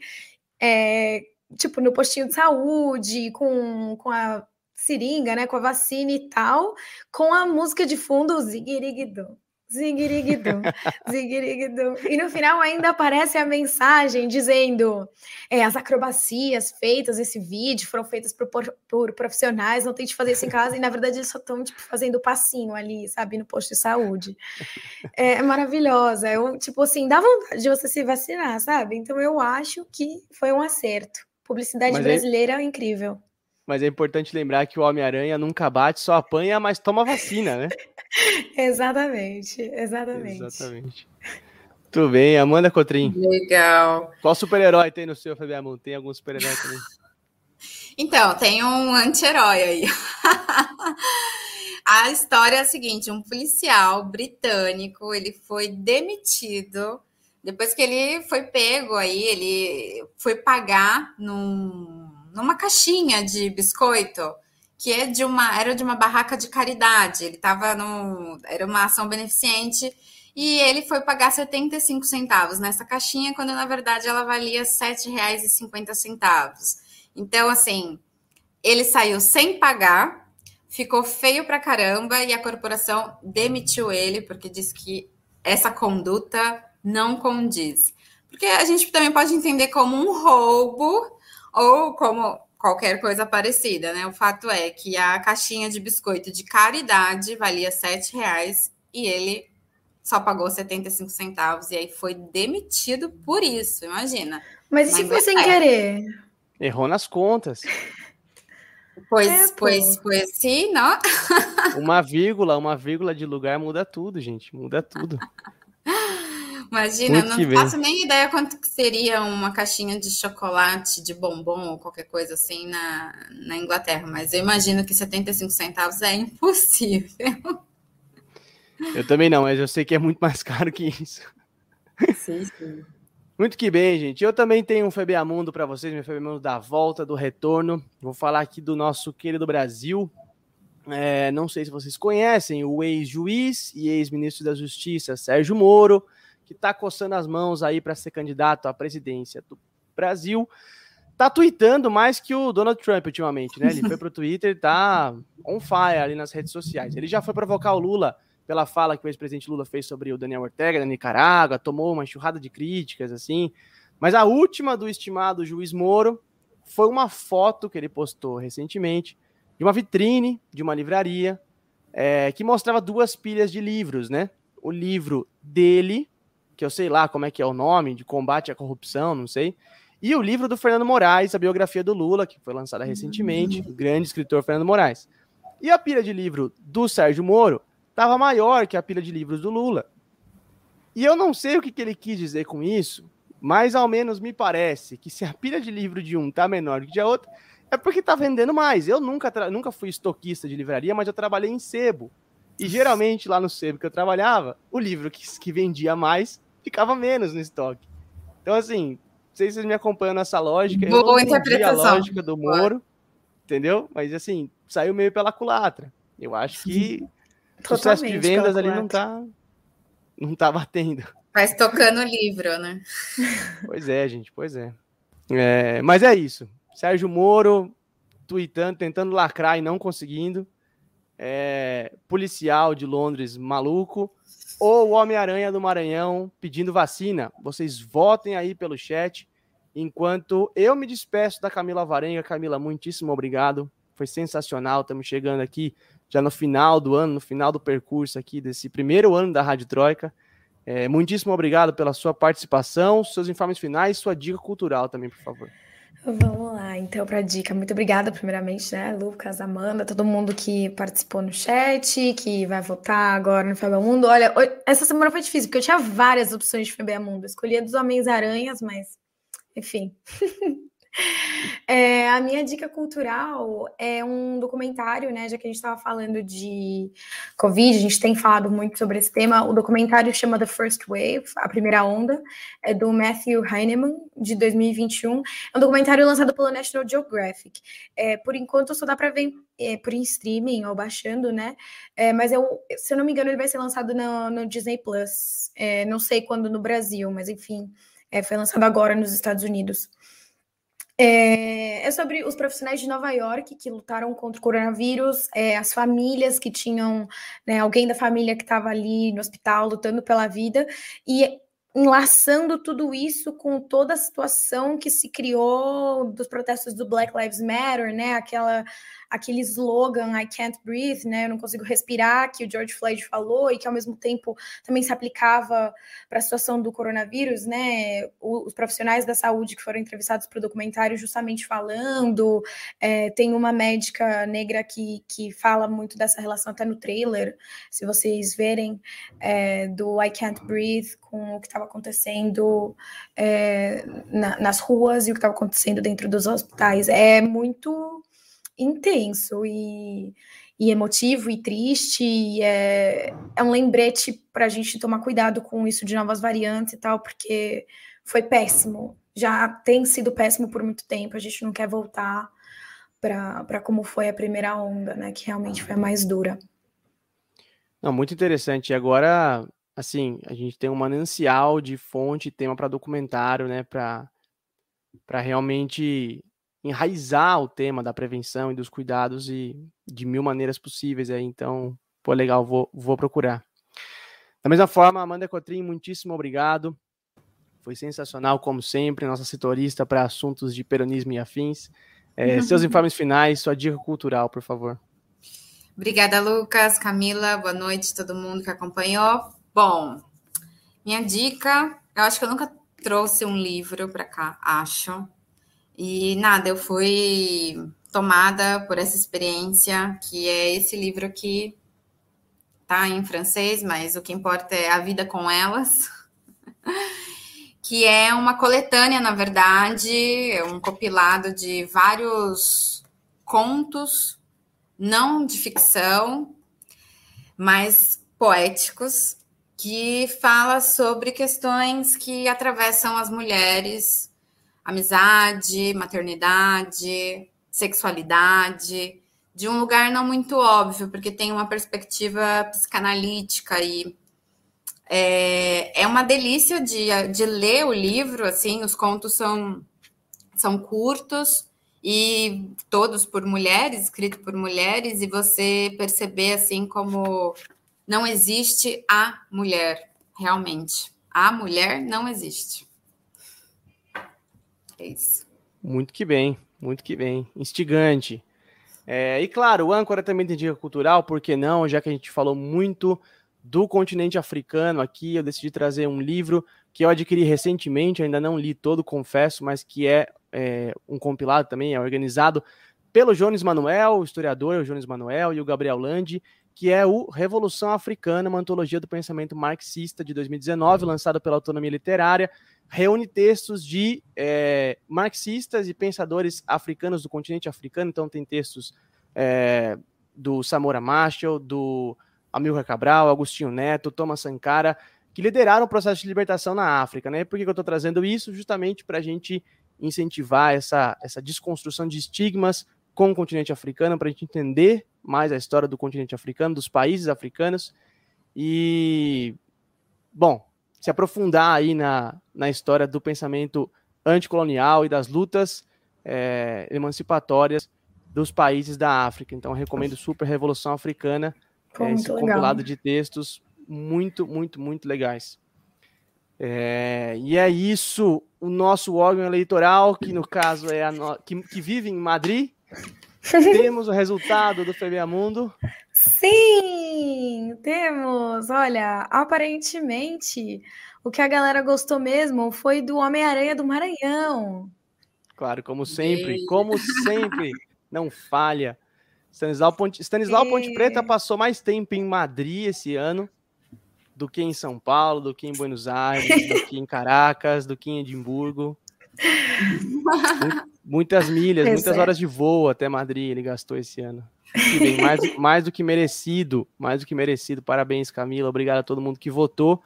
é, tipo, no postinho de saúde, com, com a seringa, né, com a vacina e tal, com a música de fundo Ziguiriguidum. Ziguiriguidum, ziguiriguidum. E no final ainda aparece a mensagem dizendo: é, as acrobacias feitas esse vídeo foram feitas por, por, profissionais, não tente fazer isso em casa, e na verdade eles só estão tipo, fazendo passinho ali, sabe, no posto de saúde. É, é maravilhosa. Eu, tipo assim, dá vontade de você se vacinar, sabe? Então eu acho que foi um acerto. Publicidade Mas brasileira é incrível. Mas é importante lembrar que o Homem-Aranha nunca bate, só apanha, mas toma vacina, né? exatamente, exatamente. Exatamente. Tudo bem, Amanda Cotrim. Legal. Qual super-herói tem no seu FBA Tem algum super-herói também? Então, tem um anti-herói aí. a história é a seguinte: um policial britânico ele foi demitido depois que ele foi pego aí, ele foi pagar num numa caixinha de biscoito que é de uma era de uma barraca de caridade. Ele estava no era uma ação beneficente e ele foi pagar 75 centavos nessa caixinha quando na verdade ela valia R$ 7,50. Então assim, ele saiu sem pagar, ficou feio pra caramba e a corporação demitiu ele porque disse que essa conduta não condiz. Porque a gente também pode entender como um roubo ou como qualquer coisa parecida, né? O fato é que a caixinha de biscoito de caridade valia sete reais e ele só pagou 75 centavos e aí foi demitido por isso, imagina. Mas e se foi sem é. querer? Errou nas contas. Pois, é, pois, pois, sim, não? uma vírgula, uma vírgula de lugar muda tudo, gente, muda tudo. Imagina, Muito não faço nem ideia quanto que seria uma caixinha de chocolate, de bombom ou qualquer coisa assim na, na Inglaterra, mas eu imagino que 75 centavos é impossível. Eu também não, mas eu sei que é muito mais caro que isso. Sim, sim. Muito que bem, gente. Eu também tenho um FBA Mundo para vocês, meu FBA Mundo da volta, do retorno. Vou falar aqui do nosso querido Brasil. É, não sei se vocês conhecem o ex-juiz e ex-ministro da Justiça, Sérgio Moro que está coçando as mãos aí para ser candidato à presidência do Brasil, tá tweetando mais que o Donald Trump ultimamente, né? Ele foi pro Twitter tá on fire ali nas redes sociais. Ele já foi provocar o Lula pela fala que o ex-presidente Lula fez sobre o Daniel Ortega na Nicarágua, tomou uma enxurrada de críticas, assim. Mas a última do estimado juiz Moro foi uma foto que ele postou recentemente de uma vitrine de uma livraria é, que mostrava duas pilhas de livros, né? O livro dele, que eu sei lá como é que é o nome, de combate à corrupção, não sei. E o livro do Fernando Moraes, a biografia do Lula, que foi lançada recentemente, o grande escritor Fernando Moraes. E a pilha de livro do Sérgio Moro estava maior que a pilha de livros do Lula. E eu não sei o que, que ele quis dizer com isso, mas ao menos me parece que se a pilha de livro de um tá menor que de outro, é porque tá vendendo mais. Eu nunca, nunca fui estoquista de livraria, mas eu trabalhei em sebo. E geralmente lá no sebo que eu trabalhava, o livro que, que vendia mais ficava menos no estoque. Então, assim, não sei se vocês me acompanham nessa lógica. Boa interpretação. a lógica do Moro, entendeu? Mas, assim, saiu meio pela culatra. Eu acho que o sucesso de vendas ali não tá, não tá batendo. Mas tocando o livro, né? Pois é, gente, pois é. é. Mas é isso. Sérgio Moro tweetando, tentando lacrar e não conseguindo. É, policial de Londres maluco ou o Homem-Aranha do Maranhão pedindo vacina. Vocês votem aí pelo chat. Enquanto eu me despeço da Camila Varenga. Camila, muitíssimo obrigado. Foi sensacional. Estamos chegando aqui já no final do ano, no final do percurso aqui desse primeiro ano da Rádio Troika. É, muitíssimo obrigado pela sua participação, seus informes finais, sua dica cultural também, por favor. Vamos lá, então, para a dica. Muito obrigada, primeiramente, né, Lucas, Amanda, todo mundo que participou no chat, que vai votar agora no FBA Mundo. Olha, essa semana foi difícil, porque eu tinha várias opções de FBA Mundo. Eu escolhi a dos Homens-Aranhas, mas, enfim. É, a minha dica cultural é um documentário, né? Já que a gente estava falando de Covid, a gente tem falado muito sobre esse tema. O documentário chama The First Wave, a primeira onda, é do Matthew Heinemann, de 2021. É um documentário lançado pelo National Geographic. É, por enquanto, só dá para ver é, por streaming ou baixando, né? É, mas eu, se eu não me engano, ele vai ser lançado no, no Disney Plus. É, não sei quando no Brasil, mas enfim, é, foi lançado agora nos Estados Unidos. É, é, sobre os profissionais de Nova York que lutaram contra o coronavírus, é, as famílias que tinham né, alguém da família que estava ali no hospital lutando pela vida, e enlaçando tudo isso com toda a situação que se criou dos protestos do Black Lives Matter, né? Aquela aquele slogan I can't breathe, né? Eu não consigo respirar, que o George Floyd falou e que ao mesmo tempo também se aplicava para a situação do coronavírus, né? Os profissionais da saúde que foram entrevistados para o documentário justamente falando. É, tem uma médica negra que, que fala muito dessa relação até no trailer, se vocês verem, é, do I can't breathe com o que estava acontecendo é, na, nas ruas e o que estava acontecendo dentro dos hospitais. É muito intenso e, e emotivo e triste. E é, é um lembrete para a gente tomar cuidado com isso de novas variantes e tal, porque foi péssimo. Já tem sido péssimo por muito tempo. A gente não quer voltar para como foi a primeira onda, né? Que realmente foi a mais dura. Não, muito interessante. E agora, assim, a gente tem um manancial de fonte, tema para documentário, né? Para realmente enraizar o tema da prevenção e dos cuidados e de mil maneiras possíveis aí. Então, pô, legal, vou, vou procurar. Da mesma forma, Amanda Cotrim, muitíssimo obrigado. Foi sensacional, como sempre, nossa setorista para assuntos de peronismo e afins. É, seus informes finais, sua dica cultural, por favor. Obrigada, Lucas, Camila, boa noite todo mundo que acompanhou. Bom, minha dica, eu acho que eu nunca trouxe um livro para cá, acho. E nada, eu fui tomada por essa experiência, que é esse livro que tá em francês, mas o que importa é a vida com elas. que é uma coletânea, na verdade, é um compilado de vários contos, não de ficção, mas poéticos, que fala sobre questões que atravessam as mulheres amizade, maternidade, sexualidade, de um lugar não muito óbvio, porque tem uma perspectiva psicanalítica e é, é uma delícia de, de ler o livro, assim, os contos são, são curtos e todos por mulheres, escrito por mulheres, e você perceber, assim, como não existe a mulher, realmente. A mulher não existe. É isso. Muito que bem, muito que bem. Instigante. É, e claro, o âncora também tem dica cultural, por que não? Já que a gente falou muito do continente africano aqui, eu decidi trazer um livro que eu adquiri recentemente, ainda não li todo, confesso, mas que é, é um compilado também, é organizado pelo Jones Manuel, o historiador o Jones Manuel e o Gabriel Landi, que é o Revolução Africana, uma antologia do pensamento marxista de 2019, lançado pela Autonomia Literária, reúne textos de é, marxistas e pensadores africanos do continente africano. Então, tem textos é, do Samora Machel, do Amilcar Cabral, Agostinho Neto, Thomas Sankara, que lideraram o processo de libertação na África. Né? Por que eu estou trazendo isso? Justamente para a gente incentivar essa, essa desconstrução de estigmas com o continente africano, para a gente entender mais a história do continente africano, dos países africanos. E, bom, se aprofundar aí na, na história do pensamento anticolonial e das lutas é, emancipatórias dos países da África. Então, recomendo super Revolução Africana, Pô, é, esse compilado de textos muito, muito, muito legais. É, e é isso, o nosso órgão eleitoral, que no caso é a no... que, que vive em Madrid. Temos o resultado do FBA Mundo. Sim, temos. Olha, aparentemente, o que a galera gostou mesmo foi do Homem-Aranha do Maranhão. Claro, como sempre, como sempre, não falha. Stanislau Ponte, Stanislau Ponte Preta passou mais tempo em Madrid esse ano do que em São Paulo, do que em Buenos Aires, do que em Caracas, do que em Edimburgo. Muitas milhas, pois muitas é. horas de voo até Madrid ele gastou esse ano. Bem, mais, mais do que merecido, mais do que merecido. Parabéns, Camila. Obrigado a todo mundo que votou.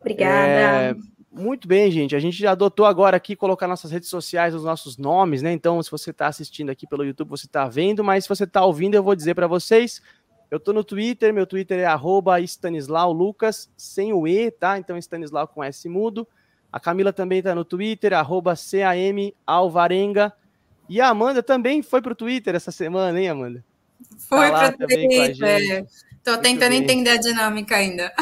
Obrigada. É, muito bem, gente. A gente já adotou agora aqui colocar nossas redes sociais, os nossos nomes, né? Então, se você está assistindo aqui pelo YouTube, você está vendo, mas se você está ouvindo, eu vou dizer para vocês. Eu tô no Twitter, meu Twitter é arroba Stanislau Lucas, sem o E, tá? Então, Stanislau com S mudo. A Camila também está no Twitter, arroba CAM Alvarenga. E a Amanda também foi pro Twitter essa semana, hein, Amanda? Foi tá pro Twitter. Tô tentando entender a dinâmica ainda.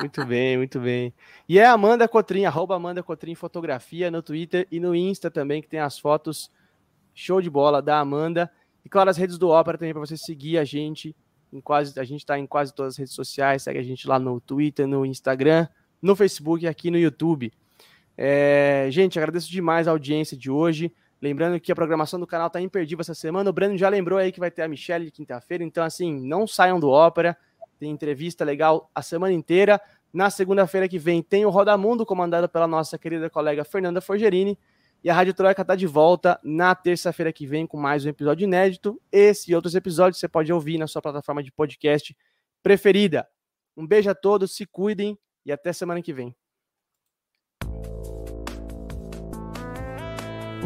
Muito bem, muito bem. E é Amanda Cotrim, arroba Amanda Cotrim Fotografia no Twitter e no Insta também, que tem as fotos show de bola da Amanda. E claro, as redes do Ópera também para você seguir a gente. Em quase, a gente está em quase todas as redes sociais. Segue a gente lá no Twitter, no Instagram, no Facebook e aqui no YouTube. É, gente, agradeço demais a audiência de hoje. Lembrando que a programação do canal está imperdível essa semana. O Breno já lembrou aí que vai ter a Michelle de quinta-feira. Então, assim, não saiam do Ópera. Tem entrevista legal a semana inteira. Na segunda-feira que vem tem o Roda Mundo, comandado pela nossa querida colega Fernanda Forgerini. E a Rádio Troika está de volta na terça-feira que vem com mais um episódio inédito. Esse e outros episódios você pode ouvir na sua plataforma de podcast preferida. Um beijo a todos, se cuidem e até semana que vem.